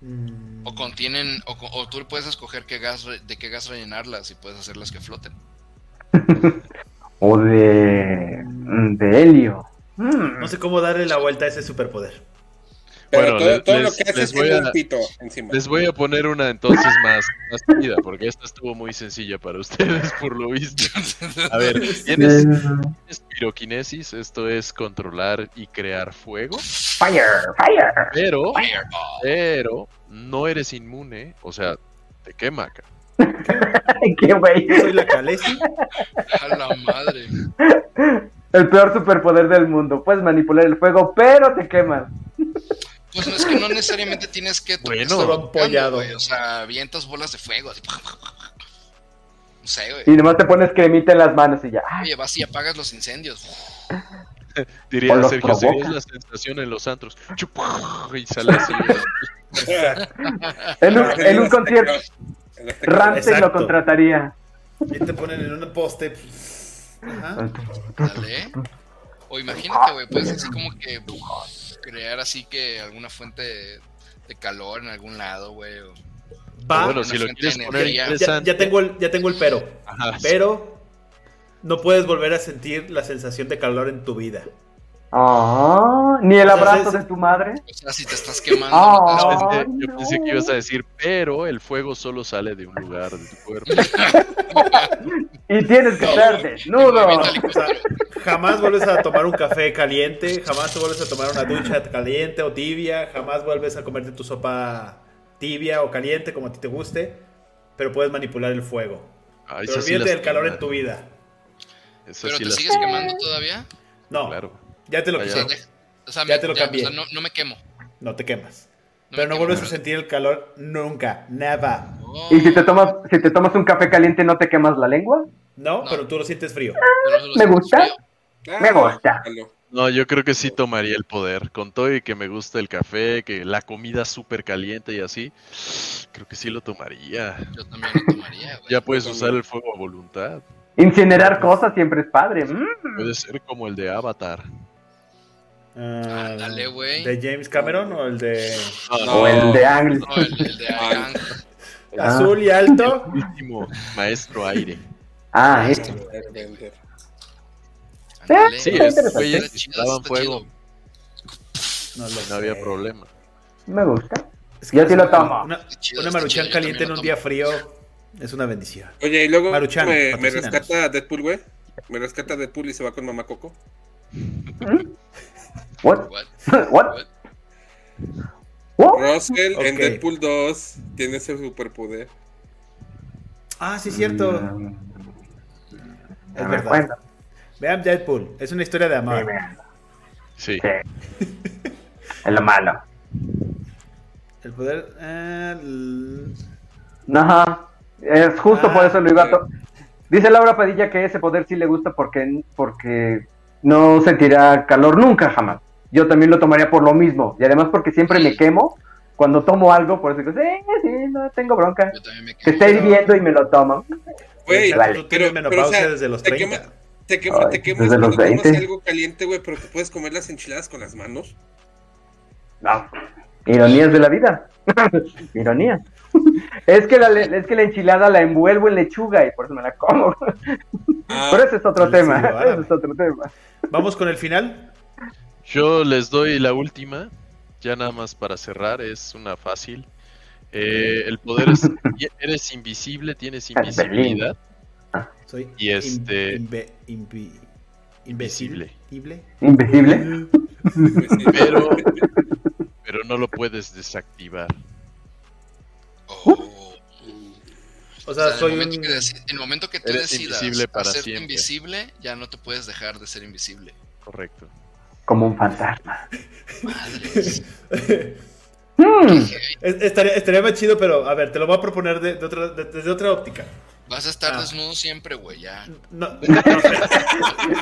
mm, O contienen, o, tú puedes escoger qué gas, de qué gas rellenarlas y puedes hacerlas que floten. O de. mm, de helio. Mm. No sé cómo darle la vuelta a ese superpoder. Pero Bueno, todo, les- lo que hace es voy tener a- un pito encima. Les voy a poner una entonces más, más porque esta estuvo muy sencilla para ustedes, por lo visto. A ver, tienes, tienes piroquinesis, esto es controlar y crear fuego, Fire, fire. pero, Fireball. pero no eres inmune, o sea, te quema acá. Qué güey. Soy la Calesi. A la madre. El peor superpoder del mundo. Puedes manipular el fuego, pero te queman. Pues no es que no necesariamente tienes que Bueno, lo han pollado. güey, O sea, avientas bolas de fuego. así. No sé, Y güey. nomás te pones cremita en las manos y ya. Oye, vas y apagas los incendios. Diría los Sergio, provoca. "Sería la sensación en los antros. Chup, Y sale así. En un, en un los concierto, teclados. Ramsey lo contrataría. Y te ponen en un poste. Ajá. Dale. O imagínate, güey, puedes así como que crear así que alguna fuente de, de calor en algún lado, güey. o- Va. bueno, si lo quieres poner ya, tengo el, ya tengo el pero. Ajá, Pero no puedes volver a sentir la sensación de calor en tu vida. Ah, ni el abrazo Entonces- de tu madre. O sea, si te estás quemando. Ah. no te das Pensé- Ay, yo pensé que ibas a decir, pero el fuego solo sale de un lugar de tu cuerpo. Y tienes que estar desnudo. O sea, jamás vuelves a tomar un café caliente, jamás te vuelves a tomar una ducha caliente o tibia, jamás vuelves a comerte tu sopa tibia o caliente como a ti te guste, pero puedes manipular el fuego. Ay, Pero sí del calor en tu vida. Pero sí te sigues quemando todavía. No, Claro. Ya te lo O ya. sea, quité, o sea, Ya me- te lo cambié. sea, no, no me quemo. no te quemas. No Pero no quemo. vuelves a sentir el calor nunca. Oh, Y si te tomas, si te tomas un café caliente, ¿no te quemas la lengua? No, No. pero tú lo sientes frío. me gusta. frío. Me gusta. No, yo creo que sí tomaría el poder. Con todo y que me gusta el café, que la comida súper caliente y así, creo que sí lo tomaría. Yo también lo tomaría, güey. Ya puedes usar el fuego a voluntad. Incinerar cosas siempre es padre. Mm. Puede ser como el de Avatar. Ah, Ándale, güey. ¿De James Cameron o el de O el de Ang. No, el, el de Ang. Ah. azul y alto? Último maestro aire. Ah, este. Ándale. Sí, güeyes daban fuego. No, lo No había problema. Me gusta. Es que Yo sí lo una- tomo. Una, maruchan caliente en un día frío es una bendición. Oye, y luego Maruchan, me, me rescata Deadpool, güey. Me rescata Deadpool y se va con Mamá Coco. What? What? What? What? Russell en Ok. Deadpool 2 tiene ese superpoder. Ah, sí, cierto. Mm, Es verdad. acuerdo. Vean Deadpool. Es una historia de amor. Sí. Sí. Es lo malo. El poder. eh, Ajá. Es justo Ah, por eso lo iba a Dice Laura Padilla que ese poder sí le gusta porque, porque no sentirá calor nunca jamás. Yo también lo tomaría por lo mismo. Y además porque siempre me quemo cuando tomo algo, por eso digo, sí, sí, no tengo bronca. Yo también me Que quemo. esté hirviendo y me lo tomo. Güey, Vale. Menopausia desde los te 30. quema- te, quema- Ay, te quemas desde los cuando tomas 20. algo caliente, güey, pero te puedes comer las enchiladas con las manos. No. Ironías de la vida. Ironías. Es que, la, es que la enchilada la envuelvo en lechuga y por eso me la como. Ah, Pero ese es otro tema. sí, árabe. ese es otro tema. Vamos con el final. Yo les doy la última, ya nada más para cerrar, es una fácil. Eh, el poder es, eres invisible, tienes invisibilidad. Soy Y este- imbécil. Invisible. Invisible. Pero, pero no lo puedes desactivar. Oh. O sea, en, soy el momento un. que deci- en el momento que tú Eres decidas invisible para hacerte siempre. invisible, ya no te puedes dejar de ser invisible. Correcto. Como un fantasma. Madres. Es- Estaría, estaría más chido, pero a ver, te lo voy a proponer de, de otra- de- desde otra óptica. Vas a estar Ah. desnudo siempre, güey, ya. No, no,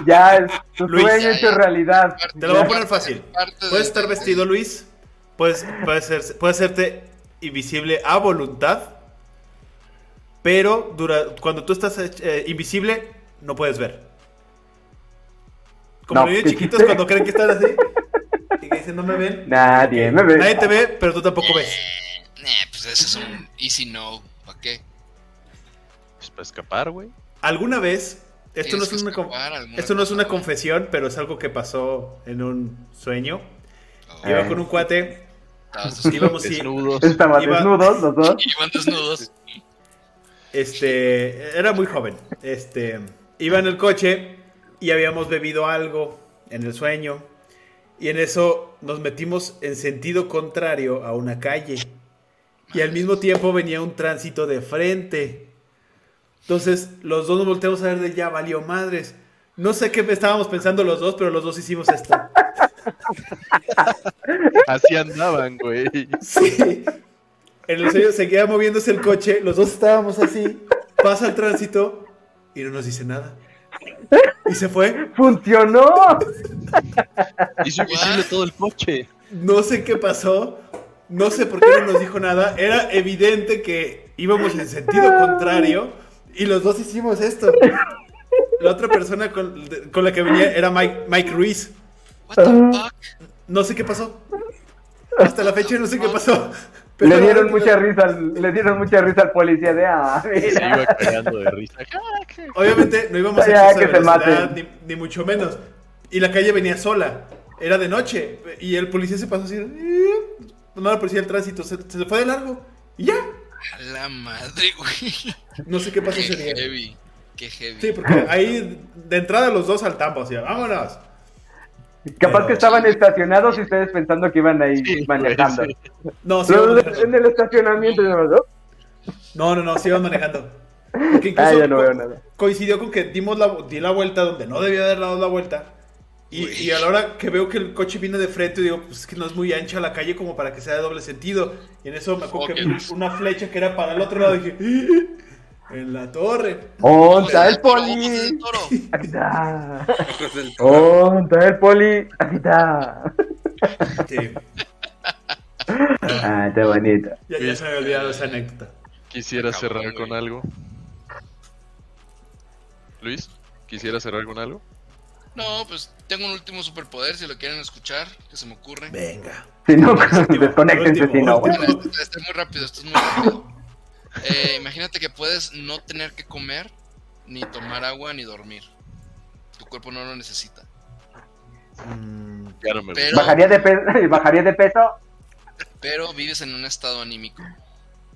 Ya es tu Luis, sueño ya, hecho ya. realidad. te lo voy a poner fácil. Puedes estar vestido, Luis. Puedes, puedes, ser- puedes hacerte invisible a voluntad. Pero dura, cuando tú estás eh, invisible, no puedes ver. Como No, los niños ¿qué chiquitos cuando creen que están así. Y que dicen, no me ven. Nadie me ve. Nadie te ve, pero tú tampoco ves. Eh, eh, pues ese es un easy no. ¿Para qué? Pues para escapar, güey. ¿Alguna vez? Esto no, es una, con- escapar alguna esto no es una confesión, pero es algo que pasó en un sueño. Oh, Iba con un cuate. estabas desnudo. Íbamos. Estaban Iba- desnudos los dos. Iban desnudos. Este, era muy joven. Este, iba en el coche y habíamos bebido algo en el sueño. Y en eso nos metimos en sentido contrario a una calle. Y al mismo tiempo venía un tránsito de frente. Entonces los dos nos volteamos a ver de ya valió madres. No sé qué estábamos pensando los dos, pero los dos hicimos esto. Así andaban, güey. Sí. En el sueño seguía moviéndose el coche, los dos estábamos así, pasa el tránsito y no nos dice nada. Y se fue. ¡Funcionó! Hizo invisible todo el coche. No sé qué pasó, no sé por qué no nos dijo nada. Era evidente que íbamos en sentido contrario y los dos hicimos esto. La otra persona con, con la que venía era Mike, Mike Ruiz. What the fuck? No sé qué pasó. Hasta la fecha no sé qué pasó. Pero Le dieron mucha risa, al- le dieron mucha risa al policía de ah, Se mira. iba cagando de risa. Obviamente no íbamos a de que se velocidad, ni, ni mucho menos. Y la calle venía sola. Era de noche. Y el policía se pasó así. "Eh". No, la policía del tránsito. Se, se fue de largo. Y ya. A la madre, güey. No sé qué pasó ese Qué día. heavy. Qué heavy. Sí, porque ahí de entrada los dos saltamos. Así, vámonos. Capaz Pero- que estaban estacionados y ustedes pensando que iban ahí Sí, manejando. sí. No, sí manejando. en el estacionamiento, ¿no? No, no, no, sí iban manejando. Porque Ah, ya no veo nada. coincidió con que dimos la, di la vuelta donde no debía haber dado la vuelta. Y, y a la hora que veo que el coche viene de frente, digo, pues es que no es muy ancha la calle como para que sea de doble sentido. Y en eso me acuerdo que una flecha que era para el otro lado y dije, "¡Ah! En la torre. ¡Onta el poli! Aquí está. ¡Onta el poli! Aquí está. Sí, Ah, está bonito. ya, ya se me había olvidado esa anécdota. Quisiera cerrar güey. con algo. Luis, ¿quisiera cerrar con algo? No, pues tengo un último superpoder, si lo quieren escuchar, que se me ocurre. Venga. Si no, último, si no. Bueno, esto, esto es muy rápido, esto es muy rápido. Eh, imagínate que puedes no tener que comer, ni tomar agua, ni dormir. Tu cuerpo no lo necesita. Mm, Ya no me Pero-. ¿Bajaría de, peso, ¿Bajaría de peso? Pero vives en un estado anímico.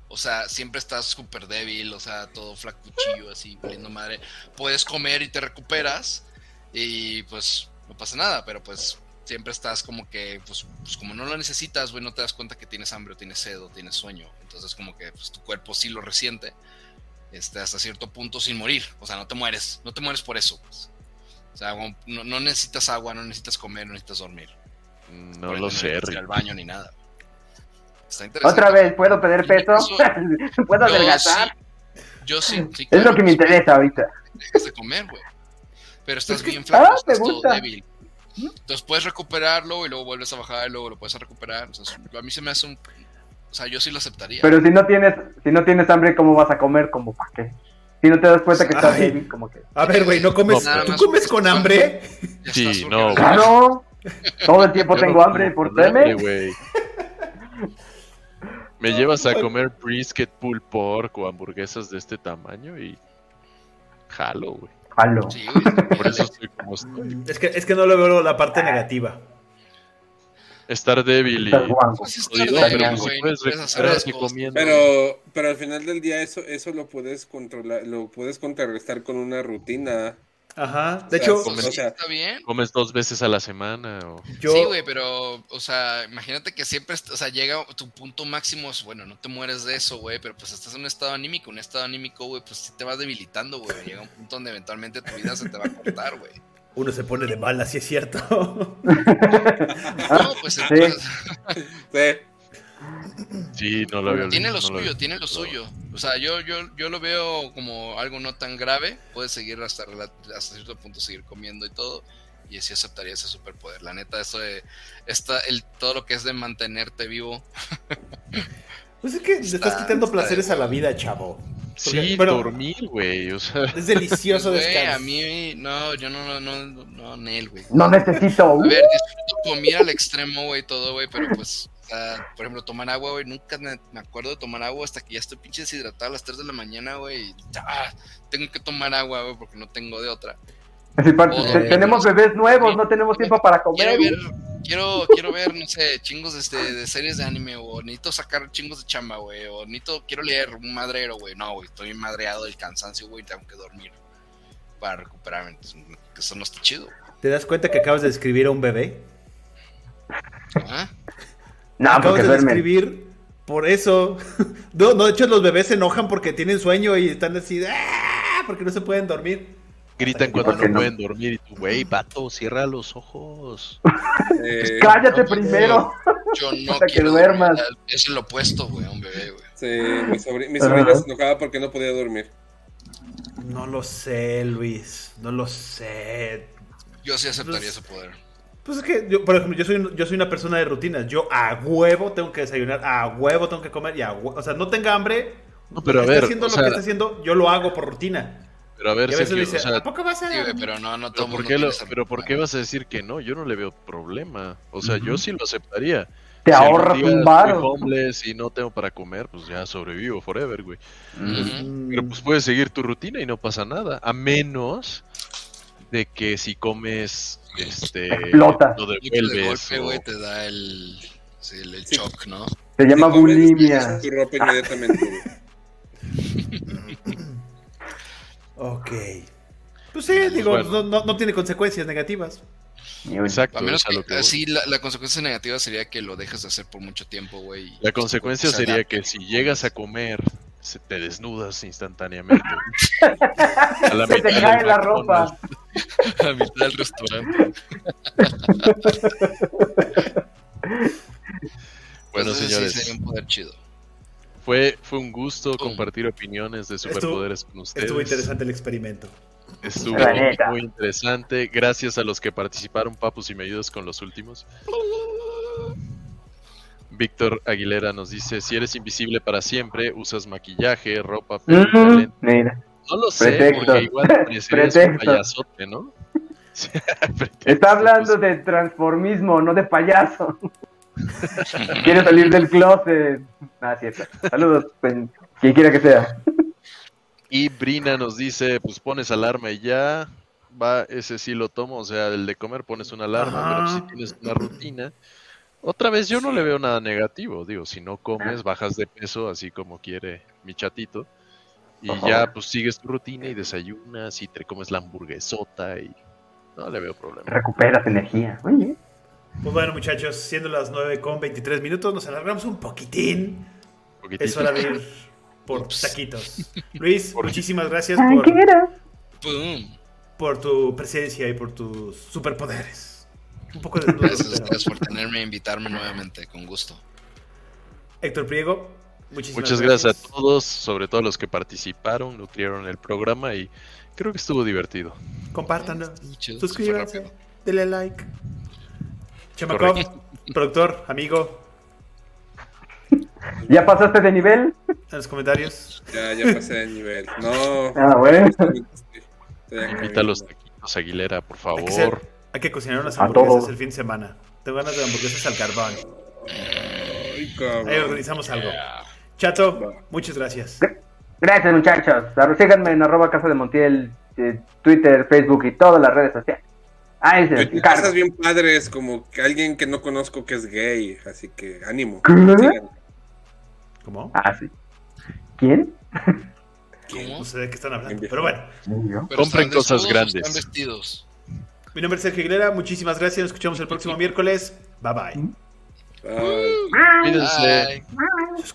O sea, siempre estás súper débil, o sea, todo flacuchillo, así, valiendo madre. Puedes comer y te recuperas y pues no pasa nada, pero pues siempre estás como que, pues, pues como no lo necesitas, güey, no te das cuenta que tienes hambre o tienes sed o tienes sueño. Entonces como que pues, tu cuerpo sí lo resiente este, hasta cierto punto sin morir. O sea, no te mueres, no te mueres por eso. pues. O sea, como no, no necesitas agua, no necesitas comer, no necesitas dormir. No Por lo sé, necesitas ir Rick. al baño ni nada. Está interesante. Otra vez, ¿puedo perder peso? Eso- ¿Puedo Yo adelgazar? sí, Yo sí, sí, Es claro, lo que me interesa ahorita. Dejas de comer, güey. Pero estás Es que- bien flaco, ah, estás te todo gusta. débil. Entonces puedes recuperarlo y luego vuelves a bajar y luego lo puedes recuperar. O sea, a mí se me hace un... O sea, yo sí lo aceptaría. Pero si no tienes, si no tienes hambre, ¿cómo vas a comer? ¿Como para qué? Si no te das cuenta que estás débil, como que... A ver, güey, ¿no comes? No, ¿Tú comes con hambre? Sí, no, ¡Claro! Todo el tiempo Yo no tengo hambre por güey. Me llevas a comer brisket, pulled pork o hamburguesas de este tamaño y jalo, güey. Jalo. Sí. Por eso estoy como estoy. Es que, es que no le veo la parte negativa. Estar débil y Estás guango. Pues estar jodido, débil, pero güey, puedes puedes hacer recuperarte las cosas. comiendo. Pero, pero al final del día eso, eso lo puedes controlar, lo puedes contrarrestar con una rutina. Ajá. De O sea, hecho, Pues o sea- está bien. Comes dos veces a la semana o... yo... Sí, güey, pero, o sea, imagínate que siempre, o sea, llega tu punto máximo, es, bueno, no te mueres de eso, güey, pero pues estás en un estado anímico, un estado anímico, güey, pues sí te vas debilitando, güey, llega un punto donde eventualmente tu vida se te va a cortar, güey. Uno se pone de mala, si es cierto. No, pues entonces, Sí. Sí, no lo veo. Tiene lo no suyo, tiene lo suyo. O sea, yo, yo, yo lo veo como algo no tan grave. Puedes seguir hasta, hasta cierto punto, seguir comiendo y todo. Y así aceptaría ese superpoder. La neta, eso de esta, el, todo lo que es de mantenerte vivo. Pues es que le estás Está- quitando está placeres de- a la vida, chavo. Sí, Bueno, dormir, güey. O sea, Es delicioso descansar. a mí, no, yo no, no, no, no, Nel, güey. No necesito. A ver, disfruto comer al extremo, güey, todo, güey, pero pues, sea, por ejemplo, tomar agua, güey, nunca me me acuerdo de tomar agua hasta que ya estoy pinche deshidratado a las 3 de la mañana, güey. ah, tengo que tomar agua, güey, porque no tengo de otra. Oh, tenemos bebés nuevos, no tenemos tiempo para Quiero comer. ver, quiero, quiero ver, no sé, chingos este, de series de anime, o necesito sacar chingos de chamba, güey, o necesito, quiero leer un madrero, güey. No, güey, estoy madreado del cansancio, güey, tengo que dormir para recuperarme. Entonces, eso no está chido. ¿Te das cuenta que acabas de escribir a un bebé? ¿Ah? No, acabas porque de duermen. escribir por eso. No, no, de hecho los bebés se enojan porque tienen sueño y están así, de, "Ah", porque no se pueden dormir. gritan cuando ¿Por qué no no? pueden dormir y tú, güey, vato, cierra los ojos. Eh, Cállate No, primero. Yo no Hasta que quiero duermas. dormir. Es el opuesto, güey, a un bebé, güey. sí, mi, sobrina se enojaba porque no podía dormir. No lo sé, Luis. No lo sé. Yo sí aceptaría Pues- ese poder. Pues es que, yo, por ejemplo, yo soy, un- yo soy una persona de rutinas. Yo a huevo tengo que desayunar, a huevo tengo que comer y a huevo. O sea, no tenga hambre. No, pero a ver, haciendo o lo sea, que esté haciendo, yo lo hago por rutina. pero a ver, Y a veces Sergio, le dice, o sea, ¿a poco vas a Sí, pero no, no todo pero ¿por, qué lo- pero ¿por qué vas a decir que no? Yo no le veo problema. O sea, yo sí lo aceptaría. Te Si ahorras un varo. homeless y no tengo para comer, pues ya sobrevivo forever, güey. Pero pues puedes seguir tu rutina y no pasa nada. A menos de que si comes, este, Explota. lo de golpe, güey, te da el, sí, el, el Sí. shock, ¿no? Se llama comes, bulimia. Tu ropa inmediatamente. Ok. Pues sí, digo, bueno. no, no- no tiene consecuencias negativas. Exacto, A menos que, que así la, la consecuencia negativa sería que lo dejes de hacer por mucho tiempo, güey. La consecuencia se sería adapte. que si llegas a comer, se te desnudas instantáneamente. A la Se te cae la ropa. a mitad del restaurante. Bueno, Entonces, sí, señores, sería un poder chido. fue, fue un gusto compartir opiniones de superpoderes con ustedes. Estuvo interesante el experimento. Estuvo muy interesante. Gracias a los que participaron, Papu, si me ayudas con los últimos. Víctor Aguilera nos dice, si eres invisible para siempre, usas maquillaje, ropa, peluca, Mm, lentes". No lo sé, Pretexto. porque igual parecerías un Pretexto. payasote, ¿no? Está hablando pues, de transformismo, no de payaso. Quiere salir del closet. Ah, cierto. Saludos, quien quiera que sea. Y Brina nos dice, pues pones alarma y ya va, ese sí lo tomo, o sea, el de comer pones una alarma, Ajá. pero si tienes una rutina. Otra vez yo no le veo nada negativo, digo, si no comes, bajas de peso, así como quiere mi chatito. Y Ajá. ya pues sigues tu rutina y desayunas y te comes la hamburguesota y no le veo problema. Recuperas energía. Oye. Pues bueno, muchachos, siendo las 9 con 23 minutos, nos alargamos un poquitín. Poquitito. Es hora de ir por Ups. taquitos. Luis, muchísimas gracias Ay, por, ¿qué era? ¡Pum! por tu presencia y por tus superpoderes. Un poco de desnudo, Gracias ustedes por tenerme e invitarme nuevamente, con gusto. Héctor Priego, muchísimas Muchas gracias a todos, sobre todo a los que participaron, nutrieron el programa y creo que estuvo divertido. Compártanlo, suscríbanse, denle like. Chemakov, productor, amigo, ¿Ya pasaste de nivel? en los comentarios. Ya, ya pasé de nivel. No. Ah, bueno. Invita a los taquitos, Aguilera, por Hay que, favor. hay que cocinar unas hamburguesas el fin de semana. Tengo ganas de hamburguesas al carbón. Ay, cabrón. Ahí organizamos algo. Chato, muchas gracias. Gracias, muchachos. Síganme en arroba casa de Montiel, eh, Twitter, Facebook y todas las redes sociales. Ahí se. Cosas bien padres, como que alguien que no conozco que es gay, así que ánimo. ¿Cómo? Ah, sí. ¿Quién? ¿Cómo? No sé de qué están hablando. Pero bueno, Pero Compren cosas grandes. Están vestidos. mi nombre es Sergio Aguilera. Muchísimas gracias. Nos escuchamos el próximo miércoles. Bye bye. Bye. Cuídense. Bye.